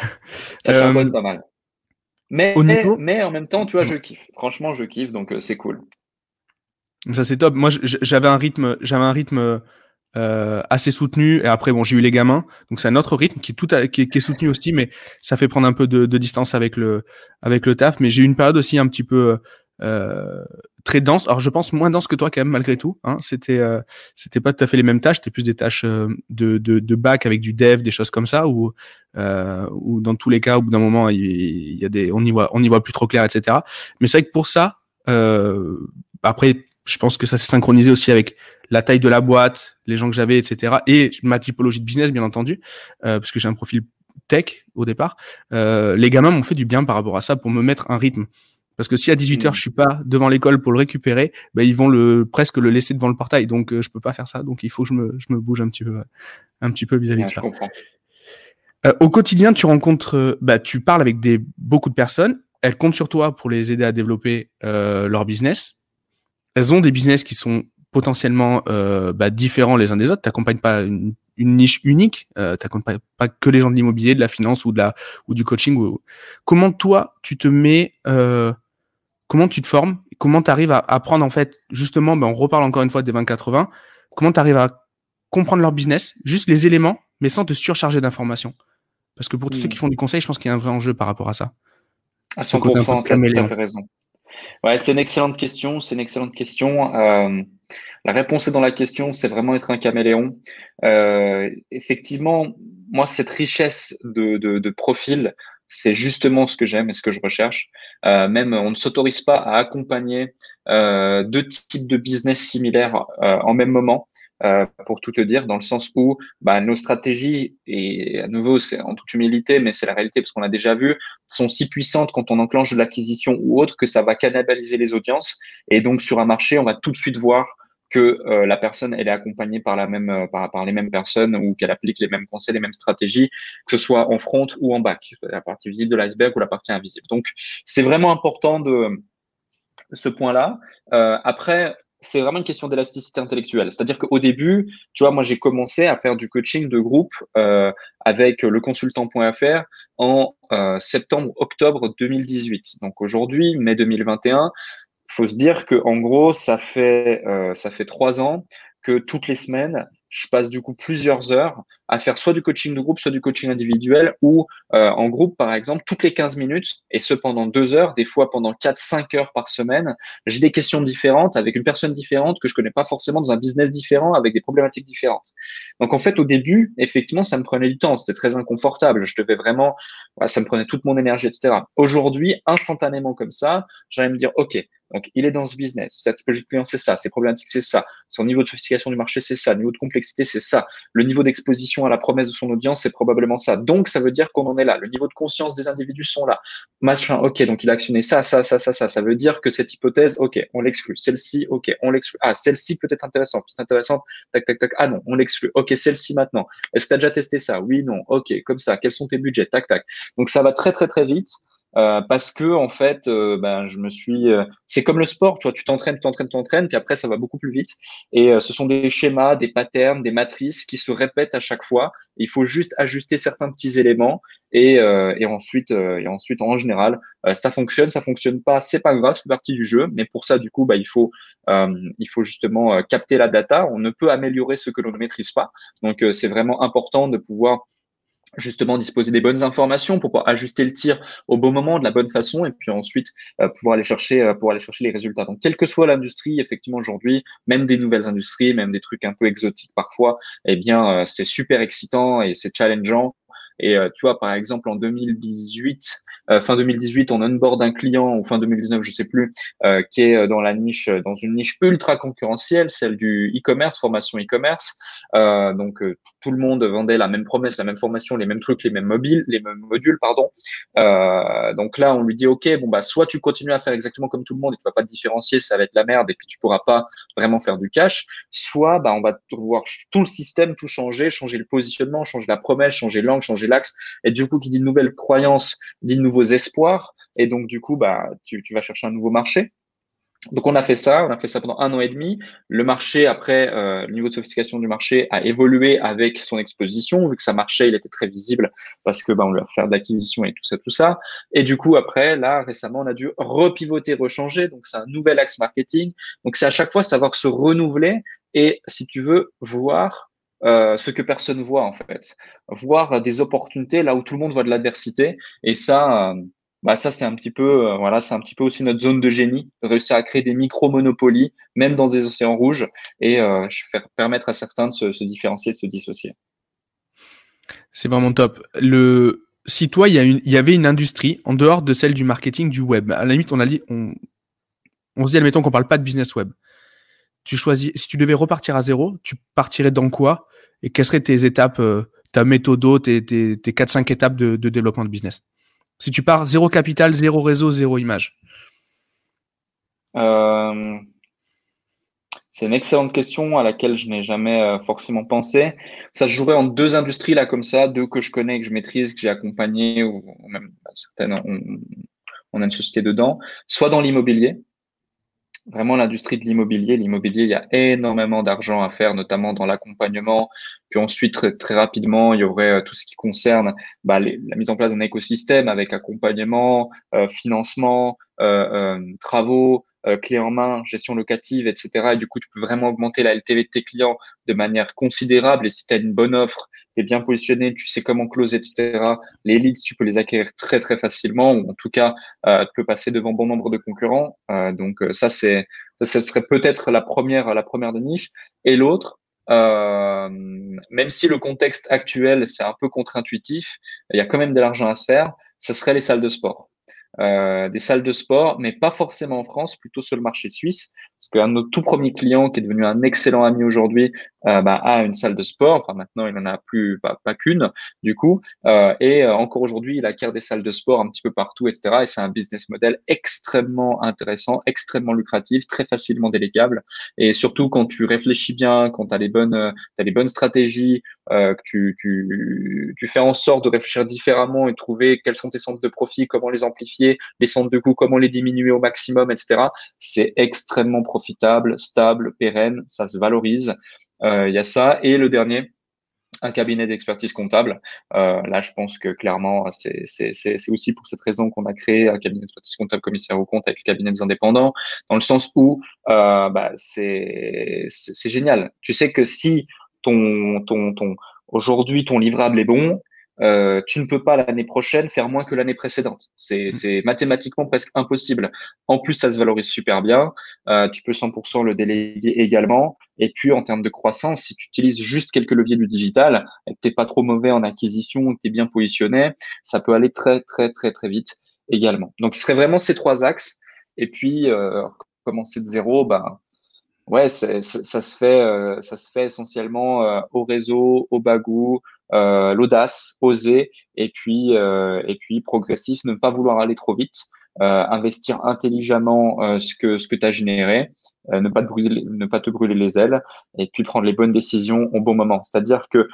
Ça charbonne euh, pas mal. Mais, mais en même temps, tu vois, je kiffe. Franchement, je kiffe, donc c'est cool. Ça c'est top. Moi, j'avais un rythme, j'avais un rythme assez soutenu. Et après, bon, j'ai eu les gamins, donc c'est un autre rythme qui est tout, qui, est, soutenu aussi, mais ça fait prendre un peu de, distance avec le, avec le taf. Mais j'ai eu une période aussi un petit peu très dense. Alors je pense moins dense que toi quand même malgré tout. Hein. C'était c'était pas tout à fait les mêmes tâches. C'était plus des tâches de, de, de bac avec du dev, des choses comme ça, ou ou dans tous les cas au bout d'un moment il, y a des on y voit on y voit plus trop clair, etc. Mais c'est vrai que pour ça après je pense que ça s'est synchronisé aussi avec la taille de la boîte, les gens que j'avais, etc. Et ma typologie de business, bien entendu, euh, parce que j'ai un profil tech au départ. Euh, les gamins m'ont fait du bien par rapport à ça pour me mettre un rythme. Parce que si à 18h mmh. je suis pas devant l'école pour le récupérer, ben ils vont le presque le laisser devant le portail. Donc euh, je peux pas faire ça. Donc il faut que je me, je me bouge un petit peu, un petit peu vis-à-vis de ça. Euh, au quotidien, tu rencontres, bah, tu parles avec des beaucoup de personnes. Elles comptent sur toi pour les aider à développer leur business elles ont des business qui sont potentiellement euh, bah, différents les uns des autres. T'accompagnes pas une, niche unique. Euh, T'accompagnes pas, que les gens de l'immobilier, de la finance ou de la ou du coaching. Ou... Comment toi tu te mets, euh, comment tu te formes, comment tu arrives à apprendre en fait justement. Ben, on reparle encore une fois des 20-80. Comment tu arrives à comprendre leur business, juste les éléments, mais sans te surcharger d'informations. Parce que pour tous ceux qui font du conseil, je pense qu'il y a un vrai enjeu par rapport à ça. À 100%, tu as raison. Ouais, c'est une excellente question. C'est une excellente question. Euh, la réponse est dans la question. C'est vraiment être un caméléon. Euh, effectivement, moi, cette richesse de, de, de profil, c'est justement ce que j'aime et ce que je recherche. Euh, même, on ne s'autorise pas à accompagner euh, deux types de business similaires euh, en même moment. Euh, pour tout te dire, dans le sens où bah, nos stratégies, et à nouveau, c'est en toute humilité, mais c'est la réalité parce qu'on l'a déjà vu, sont si puissantes quand on enclenche de l'acquisition ou autre que ça va cannibaliser les audiences. Et donc, sur un marché, on va tout de suite voir que euh, la personne elle est accompagnée par la même euh, par, les mêmes personnes ou qu'elle applique les mêmes conseils, les mêmes stratégies, que ce soit en front ou en back, la partie visible de l'iceberg ou la partie invisible. Donc c'est vraiment important de ce point-là. Euh, après, c'est vraiment une question d'élasticité intellectuelle. C'est-à-dire qu'au début, tu vois, moi j'ai commencé à faire du coaching de groupe avec le consultant.fr en septembre-octobre 2018. Donc aujourd'hui, mai 2021, faut se dire que en gros, ça fait euh, ça fait trois ans que toutes les semaines, je passe du coup plusieurs heures à faire soit du coaching de groupe, soit du coaching individuel ou euh, en groupe, par exemple, toutes les 15 minutes et ce pendant deux heures, des fois pendant 4-5 heures par semaine. J'ai des questions différentes avec une personne différente que je connais pas forcément dans un business différent avec des problématiques différentes. Donc en fait, au début, effectivement, ça me prenait du temps. C'était très inconfortable. Je devais vraiment, ça me prenait toute mon énergie, etc. Aujourd'hui, instantanément comme ça, j'allais me dire, OK, donc, il est dans ce business. Cette typologie de client, c'est ça. Ses problématiques, c'est ça. Son niveau de sophistication du marché, c'est ça. Niveau de complexité, c'est ça. Le niveau d'exposition à la promesse de son audience, c'est probablement ça. Donc, ça veut dire qu'on en est là. Le niveau de conscience des individus sont là. Machin, ok. Donc, il a actionné ça, ça, ça, ça, ça. Ça veut dire que cette hypothèse, ok, on l'exclut. Celle-ci, ok, on l'exclut. Ah, celle-ci peut être intéressante. C'est intéressante. Tac, tac, tac. Ah non, on l'exclut. Ok, celle-ci maintenant. Est-ce que tu déjà testé ça? Oui, non. Ok, comme ça. Quels sont tes budgets? Tac, tac. Donc, ça va très, très, très vite. Euh, parce que en fait, euh, ben, je me suis. Euh, c'est comme le sport, tu vois, tu t'entraînes, t'entraînes, t'entraînes, puis après ça va beaucoup plus vite. Et ce sont des schémas, des patterns, des matrices qui se répètent à chaque fois. Il faut juste ajuster certains petits éléments et, et ensuite, et ensuite, en général, ça fonctionne, ça fonctionne pas, c'est pas grave, c'est partie du jeu. Mais pour ça, du coup, bah, il faut, il faut justement capter la data. On ne peut améliorer ce que l'on ne maîtrise pas. Donc, c'est vraiment important de pouvoir justement disposer des bonnes informations pour pouvoir ajuster le tir au bon moment, de la bonne façon, et puis ensuite euh, pouvoir aller chercher, euh, aller chercher les résultats. Donc, quelle que soit l'industrie, effectivement aujourd'hui, même des nouvelles industries, même des trucs un peu exotiques parfois, eh bien, euh, c'est super excitant et c'est challengeant. Et tu vois, par exemple, en 2018, euh, fin 2018, on onboard un client, ou fin 2019, je sais plus, euh, qui est euh, dans la niche, dans une niche ultra concurrentielle, celle du e-commerce, formation e-commerce. donc tout le monde vendait la même promesse, la même formation, les mêmes trucs, les mêmes mobiles, les mêmes modules, pardon. donc là, on lui dit, ok, bon bah soit tu continues à faire exactement comme tout le monde et tu vas pas te différencier, ça va être la merde et puis tu pourras pas vraiment faire du cash. Soit bah on va voir tout le système, tout changer, changer le positionnement, changer la promesse, changer l'angle, changer l'axe. Et du coup, qui dit nouvelle croyance, dit nouveau nouveaux espoirs. Et donc, du coup, bah, tu, vas chercher un nouveau marché. Donc on a fait ça, on a fait ça pendant un an et demi. Le marché, après, euh, le niveau de sophistication du marché a évolué avec son exposition, vu que ça marchait, il était très visible parce que bah, on a fait de l'acquisition et tout ça, tout ça. Et du coup, après, là, récemment, on a dû repivoter, rechanger. Donc c'est un nouvel axe marketing. Donc c'est à chaque fois savoir se renouveler et, si tu veux, voir euh, ce que personne voit en fait, voir des opportunités là où tout le monde voit de l'adversité. Et ça, euh, bah ça c'est un petit peu euh, voilà un petit peu aussi notre zone de génie réussir à créer des micro monopolies même dans des océans rouges et faire permettre à certains de se, différencier de se dissocier. C'est vraiment top. Le si toi il y, y avait une industrie en dehors de celle du marketing du web à la limite on a on, on se dit admettons qu'on parle pas de business web. Tu choisis si tu devais repartir à zéro tu partirais dans quoi et quelles seraient tes étapes euh, ta méthode tes, tes, tes 4-5 étapes de, développement de business? Si tu pars zéro capital, zéro réseau, zéro image euh, C'est une excellente question à laquelle je n'ai jamais euh, forcément pensé. Ça se jouerait en deux industries là comme ça, deux que je connais, que je maîtrise, que j'ai accompagné ou, même bah, certaines, on, a une société dedans. Soit dans l'immobilier, vraiment l'industrie de l'immobilier. L'immobilier, il y a énormément d'argent à faire, notamment dans l'accompagnement. Puis ensuite, très, rapidement, il y aurait euh, tout ce qui concerne bah, la mise en place d'un écosystème avec accompagnement, euh, financement, euh, travaux, euh, clé en main, gestion locative, etc. Et du coup, tu peux vraiment augmenter la LTV de tes clients de manière considérable. Et si tu as une bonne offre, tu es bien positionné, tu sais comment closer, etc. Les leads, tu peux les acquérir très, très facilement. Ou en tout cas, euh, tu peux passer devant bon nombre de concurrents. Euh, donc ça, c'est ça, serait peut-être la première, la première de niche. Et l'autre, euh, même si le contexte actuel, c'est un peu contre-intuitif, il y a quand même de l'argent à se faire, ce serait les salles de sport. Euh, des salles de sport, mais pas forcément en France, plutôt sur le marché suisse. Parce qu'un de nos tout premiers clients, qui est devenu un excellent ami aujourd'hui, euh, bah, a une salle de sport. Enfin, maintenant, il n'en a plus, pas, pas qu'une, du coup. Euh, et euh, encore aujourd'hui, il acquiert des salles de sport un petit peu partout, etc. Et c'est un business model extrêmement intéressant, extrêmement lucratif, très facilement délégable. Et surtout, quand tu réfléchis bien, quand tu as les bonnes, as les bonnes stratégies, euh, que tu, tu, tu fais en sorte de réfléchir différemment et trouver quels sont tes centres de profit, comment les amplifier, les centres de coût, comment les diminuer au maximum, etc. C'est extrêmement profitable, stable, pérenne, ça se valorise. Euh, il y a ça. Et le dernier, un cabinet d'expertise comptable. Euh, là, je pense que clairement, c'est aussi pour cette raison qu'on a créé un cabinet d'expertise comptable commissaire au compte avec le cabinet des indépendants, dans le sens où euh, bah, c'est génial. Tu sais que si ton, ton, ton aujourd'hui ton livrable est bon, euh, tu ne peux pas l'année prochaine faire moins que l'année précédente. C'est mm. mathématiquement presque impossible. En plus, ça se valorise super bien. Euh, tu peux 100% le déléguer également. Et puis, en termes de croissance, si tu utilises juste quelques leviers du digital que tu pas trop mauvais en acquisition, que tu es bien positionné, ça peut aller très, très, très, très vite également. Donc, ce serait vraiment ces trois axes. Et puis, euh, commencer de zéro, ben, ouais, ça, ça, se fait, euh, ça se fait essentiellement euh, au réseau, au bagou, euh, l'audace, oser, et puis, euh, et puis progressif, ne pas vouloir aller trop vite, euh, investir intelligemment ce que, ce que tu as généré, ne, pas te brûler, ne pas te brûler les ailes, et puis prendre les bonnes décisions au bon moment. C'est-à-dire que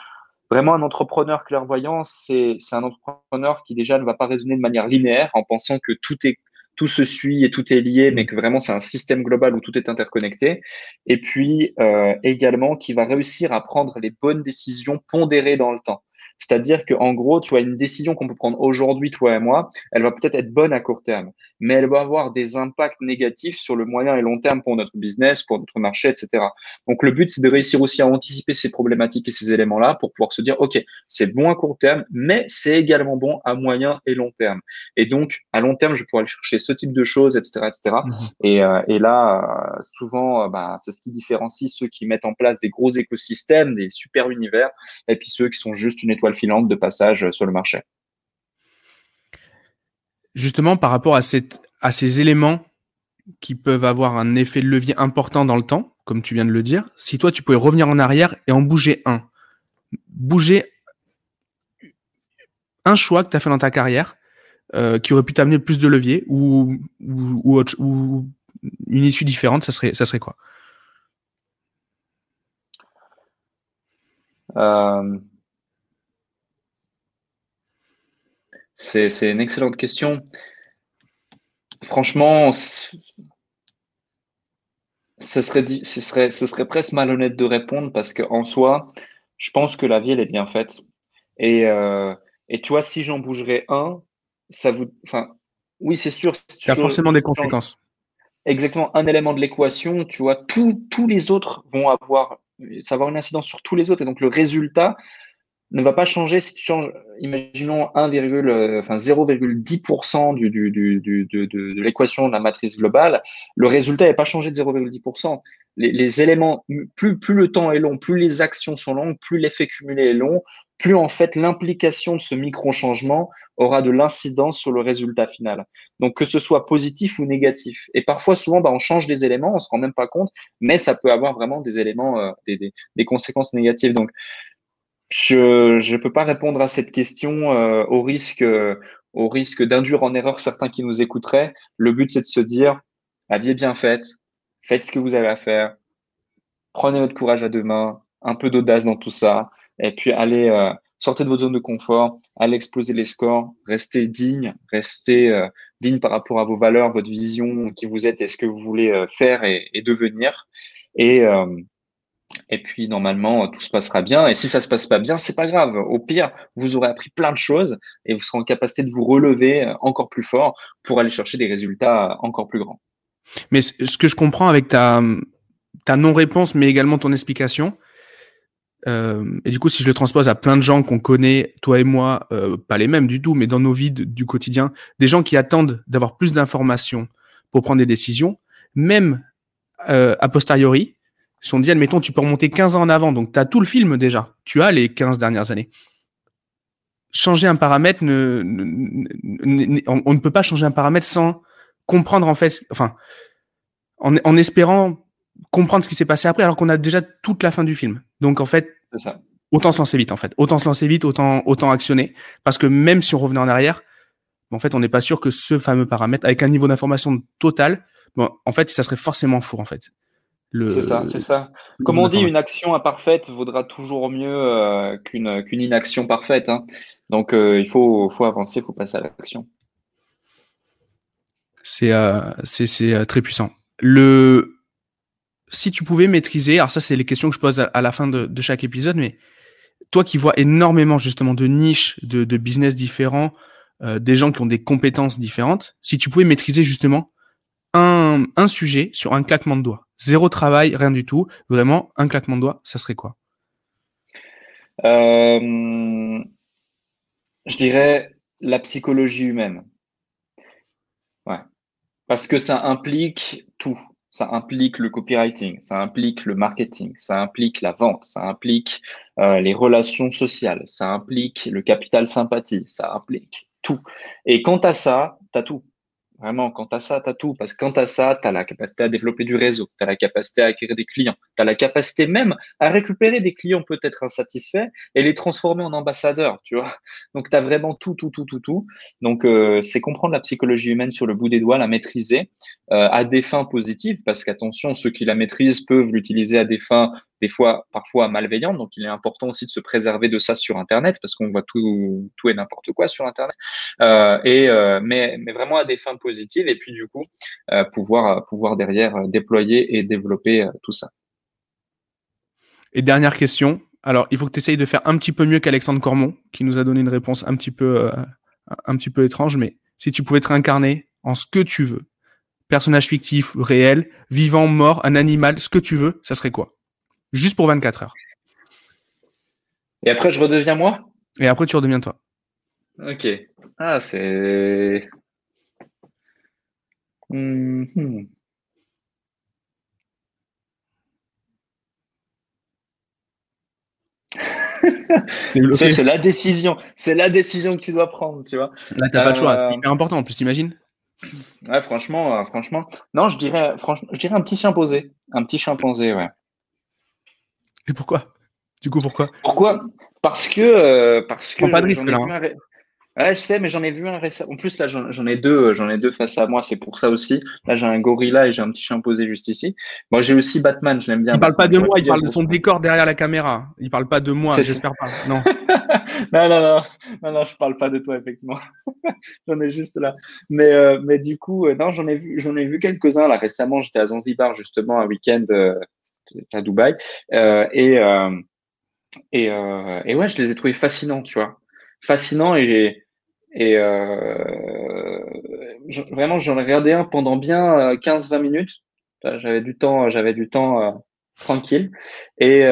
vraiment un entrepreneur clairvoyant, c'est un entrepreneur qui déjà ne va pas raisonner de manière linéaire en pensant que tout est tout se suit et tout est lié, mais que vraiment c'est un système global où tout est interconnecté. Et puis euh, également qui va réussir à prendre les bonnes décisions pondérées dans le temps. C'est-à-dire qu'en gros, tu as une décision qu'on peut prendre aujourd'hui, toi et moi, elle va peut-être être bonne à court terme, mais elle va avoir des impacts négatifs sur le moyen et long terme pour notre business, pour notre marché, etc. Donc le but, c'est de réussir aussi à anticiper ces problématiques et ces éléments-là pour pouvoir se dire, OK, c'est bon à court terme, mais c'est également bon à moyen et long terme. Et donc, à long terme, je pourrais aller chercher ce type de choses, etc., etc. Mmh. Et, euh, et, là, euh, souvent, euh, bah, c'est ce qui différencie ceux qui mettent en place des gros écosystèmes, des super univers, et puis ceux qui sont juste une étoile filante de passage sur le marché justement par rapport à, ces éléments qui peuvent avoir un effet de levier important dans le temps, comme tu viens de le dire, si toi tu pouvais revenir en arrière et en bouger un, bouger un choix que tu as fait dans ta carrière euh, qui aurait pu t'amener plus de levier ou, une issue différente, ça serait, ça quoi? Euh, C'est une excellente question. Franchement, ce serait, ce, serait, ce serait presque malhonnête de répondre parce qu'en soi, je pense que la vie, elle est bien faite. Et, euh, et tu vois, si j'en bougerais un, ça vous. Enfin, oui, c'est sûr. Il y a forcément des conséquences. Exactement, un élément de l'équation, tu vois, tous les autres vont avoir, ça va avoir une incidence sur tous les autres. Et donc, le résultat, ne va pas changer si tu changes, imaginons 1, enfin 0,10% du, du, du, du, de, de, l'équation de la matrice globale, le résultat n'est pas changé de 0,10%. Les, les, éléments, plus, plus le temps est long, plus les actions sont longues, plus l'effet cumulé est long, plus en fait l'implication de ce micro-changement aura de l'incidence sur le résultat final. Donc que ce soit positif ou négatif. Et parfois, souvent, bah, on change des éléments, on se rend même pas compte, mais ça peut avoir vraiment des éléments, euh, des, des, conséquences négatives. Donc je ne peux pas répondre à cette question euh, au risque, euh, au risque d'induire en erreur certains qui nous écouteraient. Le but, c'est de se dire, la vie est bien faite, faites ce que vous avez à faire, prenez votre courage à deux mains, un peu d'audace dans tout ça, et puis allez, euh, sortez de votre zone de confort, allez exploser les scores, restez digne, restez digne par rapport à vos valeurs, votre vision, qui vous êtes et ce que vous voulez faire et, et devenir. Et, et puis normalement tout se passera bien. Et si ça se passe pas bien, c'est pas grave. Au pire, vous aurez appris plein de choses et vous serez en capacité de vous relever euh, encore plus fort pour aller chercher des résultats encore plus grands. Mais ce que je comprends avec ta ta non-réponse, mais également ton explication, euh, et du coup, si je le transpose à plein de gens qu'on connaît, toi et moi, euh, pas les mêmes du tout, mais dans nos vies du quotidien, des gens qui attendent d'avoir plus d'informations pour prendre des décisions, même euh, a posteriori, se sont dit, admettons, tu peux remonter 15 ans en avant, donc tu as tout le film déjà, tu as les 15 dernières années. Changer un paramètre, ne, on, ne peut pas changer un paramètre sans comprendre en fait, enfin, en, en espérant comprendre ce qui s'est passé après, alors qu'on a déjà toute la fin du film. Donc en fait, ça. autant se lancer vite en fait, autant se lancer vite, autant autant actionner, parce que même si on revenait en arrière, en fait, on n'est pas sûr que ce fameux paramètre, avec un niveau d'information total, bon, en fait, ça serait forcément faux en fait. C'est ça, c'est ça. Comme on dit, une action imparfaite vaudra toujours mieux euh, qu'une qu'une inaction parfaite. Hein. Donc euh, il faut, faut avancer, il faut passer à l'action. C'est euh, très puissant. Le si tu pouvais maîtriser, alors ça c'est les questions que je pose à, la fin de, de, chaque épisode, mais toi qui vois énormément justement de niches, de, de business différents, des gens qui ont des compétences différentes, si tu pouvais maîtriser justement un, sujet sur un claquement de doigts, Zéro travail, rien du tout. Vraiment, un claquement de doigts, ça serait quoi? Euh, Je dirais la psychologie humaine. Parce que ça implique tout. Ça implique le copywriting, ça implique le marketing, ça implique la vente, ça implique euh, les relations sociales, ça implique le capital sympathie, ça implique tout. Et quant à ça, tu as tout. Vraiment, quant à ça, tu as tout. Parce que quant à ça, tu as la capacité à développer du réseau, tu as la capacité à acquérir des clients, tu as la capacité même à récupérer des clients peut-être insatisfaits et les transformer en ambassadeurs, tu vois. Donc, tu as vraiment tout, tout, tout, tout, tout. Donc, euh, c'est comprendre la psychologie humaine sur le bout des doigts, la maîtriser euh, à des fins positives, parce qu'attention, ceux qui la maîtrisent peuvent l'utiliser à des fins des fois parfois malveillantes. Donc, il est important aussi de se préserver de ça sur Internet parce qu'on voit tout, tout et n'importe quoi sur Internet. Euh, et mais, mais vraiment à des fins positives et puis du coup euh, pouvoir pouvoir derrière déployer et développer tout ça. Et dernière question. Alors, il faut que tu essayes de faire un petit peu mieux qu'Alexandre Cormon, qui nous a donné une réponse un petit peu, un petit peu étrange, mais si tu pouvais te réincarner en ce que tu veux, personnage fictif, réel, vivant, mort, un animal, ce que tu veux, ça serait quoi? Juste pour 24 heures. Et après, je redeviens moi? Et après, tu redeviens toi. Ok. Ah, c'est. Hmm. c'est la décision. C'est la décision que tu dois prendre, tu vois. Là, t'as pas le choix. C'est euh, hyper important. En plus, t'imagines Ouais, franchement, euh, franchement. Non, je dirais, franchement, je dirais un petit chimpanzé. Un petit chimpanzé, ouais. Et pourquoi? Du coup, pourquoi? Pourquoi? Parce que. Euh, parce que pas de risque là. Hein. Ouais, je sais, mais j'en ai vu un récemment. En plus, là, j'en ai deux, j'en ai deux face à moi. C'est pour ça aussi. Là, j'ai un gorilla et j'ai un petit chien posé juste ici. Moi, j'ai aussi Batman. Je l'aime bien. Il parle pas de moi. Il parle de son décor derrière la caméra. Il parle pas de moi. J'espère pas. Non. non, non, non, non, non, je parle pas de toi effectivement. j'en ai juste là. Mais, euh, mais du coup, euh, non, j'en ai vu, j'en ai vu quelques uns là récemment. J'étais à Zanzibar justement un week-end à Dubaï. Euh, et, euh, et, euh, et ouais, je les ai trouvés fascinants, tu vois. Fascinants et, et vraiment, j'en ai regardé un pendant bien 15-20 minutes. J'avais du temps, j'avais du temps tranquille. Et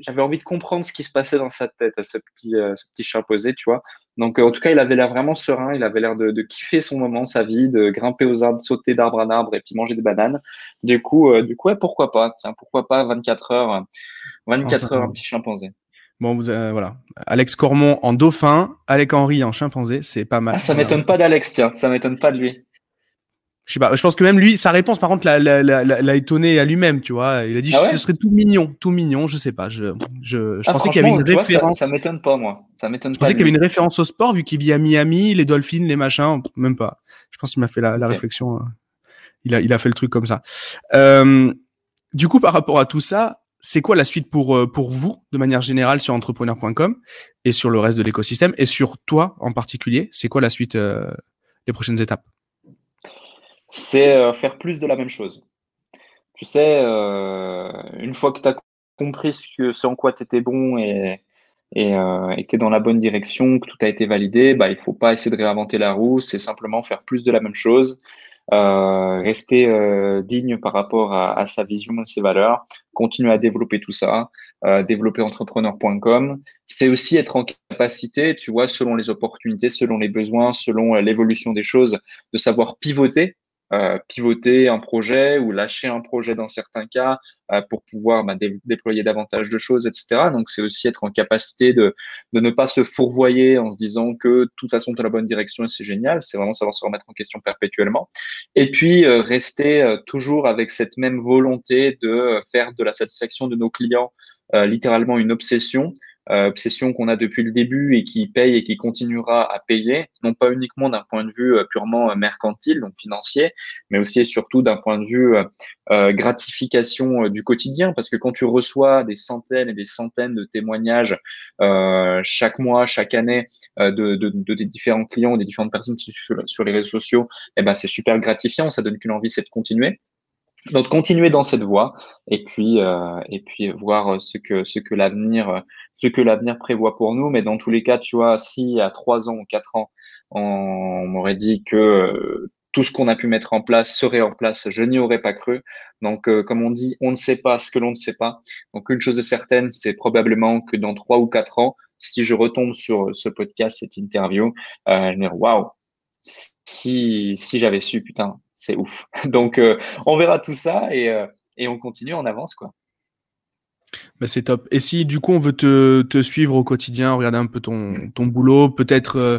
j'avais envie de comprendre ce qui se passait dans sa tête à ce petit, euh, ce petit chimpanzé, tu vois. Donc, en tout cas, il avait l'air vraiment serein, il avait l'air de, de, kiffer son moment, sa vie, de grimper aux arbres, sauter d'arbre en arbre et puis manger des bananes. Du coup, du coup, ouais, pourquoi pas? Tiens, pourquoi pas 24 heures, 24 heures, un petit chimpanzé. Bon, vous, voilà. Alex Cormon en dauphin, Alec Henry en chimpanzé, c'est pas mal. Ah, ça m'étonne pas d'Alex, tiens, ça m'étonne pas de lui. Je sais pas, je pense que même lui, sa réponse, par contre, l'a, étonné à lui-même, tu vois. Il a dit, ah ce serait tout mignon, tout mignon, je sais pas. Je, je, je ah, pensais qu'il y avait une référence. ça, m'étonne pas, moi. Ça m'étonne je pensais qu'il y avait une référence au sport, vu qu'il vit à Miami, les Dolphins, les machins, même pas. Je pense qu'il m'a fait la, réflexion. Euh, il a, il a fait le truc comme ça. Euh, du coup, par rapport à tout ça, c'est quoi la suite pour, euh, pour vous, de manière générale, sur entrepreneur.com et sur le reste de l'écosystème et sur toi en particulier? C'est quoi la suite, euh, les prochaines étapes? C'est euh, faire plus de la même chose. Tu sais, une fois que tu as compris ce, en quoi tu étais bon et, et tu es dans la bonne direction, que tout a été validé, bah, il faut pas essayer de réinventer la roue, c'est simplement faire plus de la même chose, euh, rester euh, digne par rapport à, sa vision ses valeurs, continuer à développer tout ça, euh, développer entrepreneur.com. C'est aussi être en capacité, tu vois, selon les opportunités, selon les besoins, selon l'évolution des choses, de savoir pivoter euh, pivoter un projet ou lâcher un projet dans certains cas euh, pour pouvoir bah, déployer davantage de choses, etc. Donc, c'est aussi être en capacité de, de ne pas se fourvoyer en se disant que de toute façon, tu la bonne direction et c'est génial. C'est vraiment savoir se remettre en question perpétuellement. Et puis, euh, rester toujours avec cette même volonté de faire de la satisfaction de nos clients littéralement une obsession euh, obsession qu'on a depuis le début et qui paye et qui continuera à payer, non pas uniquement d'un point de vue euh, purement euh, mercantile, donc financier, mais aussi et surtout d'un point de vue gratification du quotidien, parce que quand tu reçois des centaines et des centaines de témoignages chaque mois, chaque année de, de, de, différents clients, des différentes personnes sur, sur les réseaux sociaux, eh ben c'est super gratifiant, ça donne qu'une envie, c'est de continuer. Donc continuer dans cette voie et puis euh, et puis voir ce que ce que l'avenir ce que l'avenir prévoit pour nous. Mais dans tous les cas, tu vois, si à trois ans ou quatre ans on, m'aurait dit que euh, tout ce qu'on a pu mettre en place serait en place, je n'y aurais pas cru. Donc euh, comme on dit, on ne sait pas ce que l'on ne sait pas. Donc une chose est certaine, c'est probablement que dans trois ou quatre ans, si je retombe sur ce podcast, cette interview, euh, je me dire waouh, si si j'avais su, putain, c'est ouf. Donc, euh, on verra tout ça et, euh, et, on continue, on avance, quoi. Bah, c'est top. Et si du coup on veut te, suivre au quotidien, regarder un peu ton, ton boulot, peut-être euh,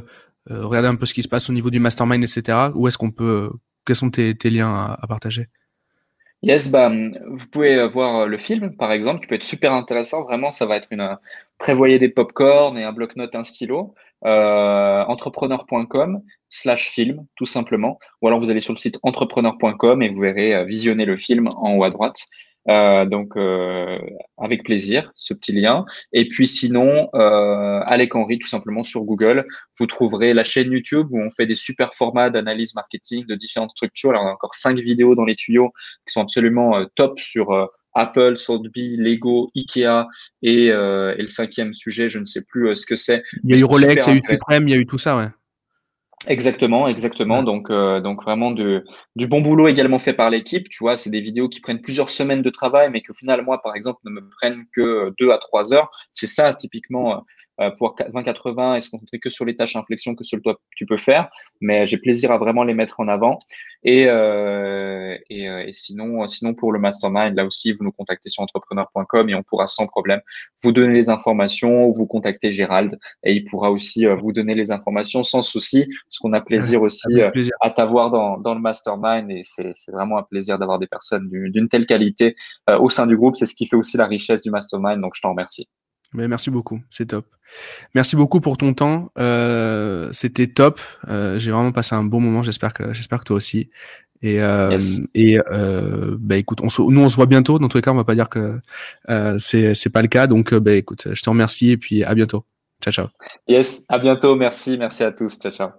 regarder un peu ce qui se passe au niveau du mastermind, etc. Où est-ce qu'on peut, quels sont tes, liens à, partager? Yes, bah, vous pouvez voir le film, par exemple, qui peut être super intéressant. Vraiment, ça va être une prévoyez des pop-corn et un bloc-notes, un stylo. Euh, entrepreneur.com slash film, tout simplement. Ou alors vous allez sur le site entrepreneur.com et vous verrez euh, visionner le film en haut à droite. Euh, donc euh, avec plaisir ce petit lien. Et puis sinon, euh, Alec Henry tout simplement sur Google, vous trouverez la chaîne YouTube où on fait des super formats d'analyse marketing de différentes structures. Alors on a encore cinq vidéos dans les tuyaux qui sont absolument euh, top sur euh, Apple, Sotheby, Lego, Ikea et, et, le cinquième sujet, je ne sais plus ce que c'est. Il y a eu Rolex, il y a eu Supreme, il y a eu tout ça, ouais. Exactement, exactement. Donc, euh, donc vraiment de, du bon boulot également fait par l'équipe. Tu vois, c'est des vidéos qui prennent plusieurs semaines de travail, mais que finalement, moi, par exemple, ne me prennent que deux à trois heures. C'est ça, typiquement, pour 20-80 et se concentrer que sur les tâches inflexion que seul toi tu peux faire. Mais j'ai plaisir à vraiment les mettre en avant. Et, euh, et, euh, et, sinon, sinon pour le mastermind, là aussi, vous nous contactez sur entrepreneur.com et on pourra sans problème vous donner les informations ou vous contacter Gérald et il pourra aussi euh, vous donner les informations sans souci, parce qu'on a plaisir aussi à t'avoir dans, dans le mastermind et c'est vraiment un plaisir d'avoir des personnes d'une telle qualité au sein du groupe. C'est ce qui fait aussi la richesse du mastermind. Donc, je t'en remercie. Mais merci beaucoup, c'est top. Merci beaucoup pour ton temps. Euh, C'était top. Euh, J'ai vraiment passé un bon moment. J'espère que j'espère que toi aussi. Et, euh, et euh, bah écoute, on se, nous on se voit bientôt. Dans tous les cas, on va pas dire que euh, c'est c'est pas le cas. Donc bah écoute, je te remercie et puis à bientôt. Ciao ciao. Yes, à bientôt. Merci, merci à tous. Ciao ciao.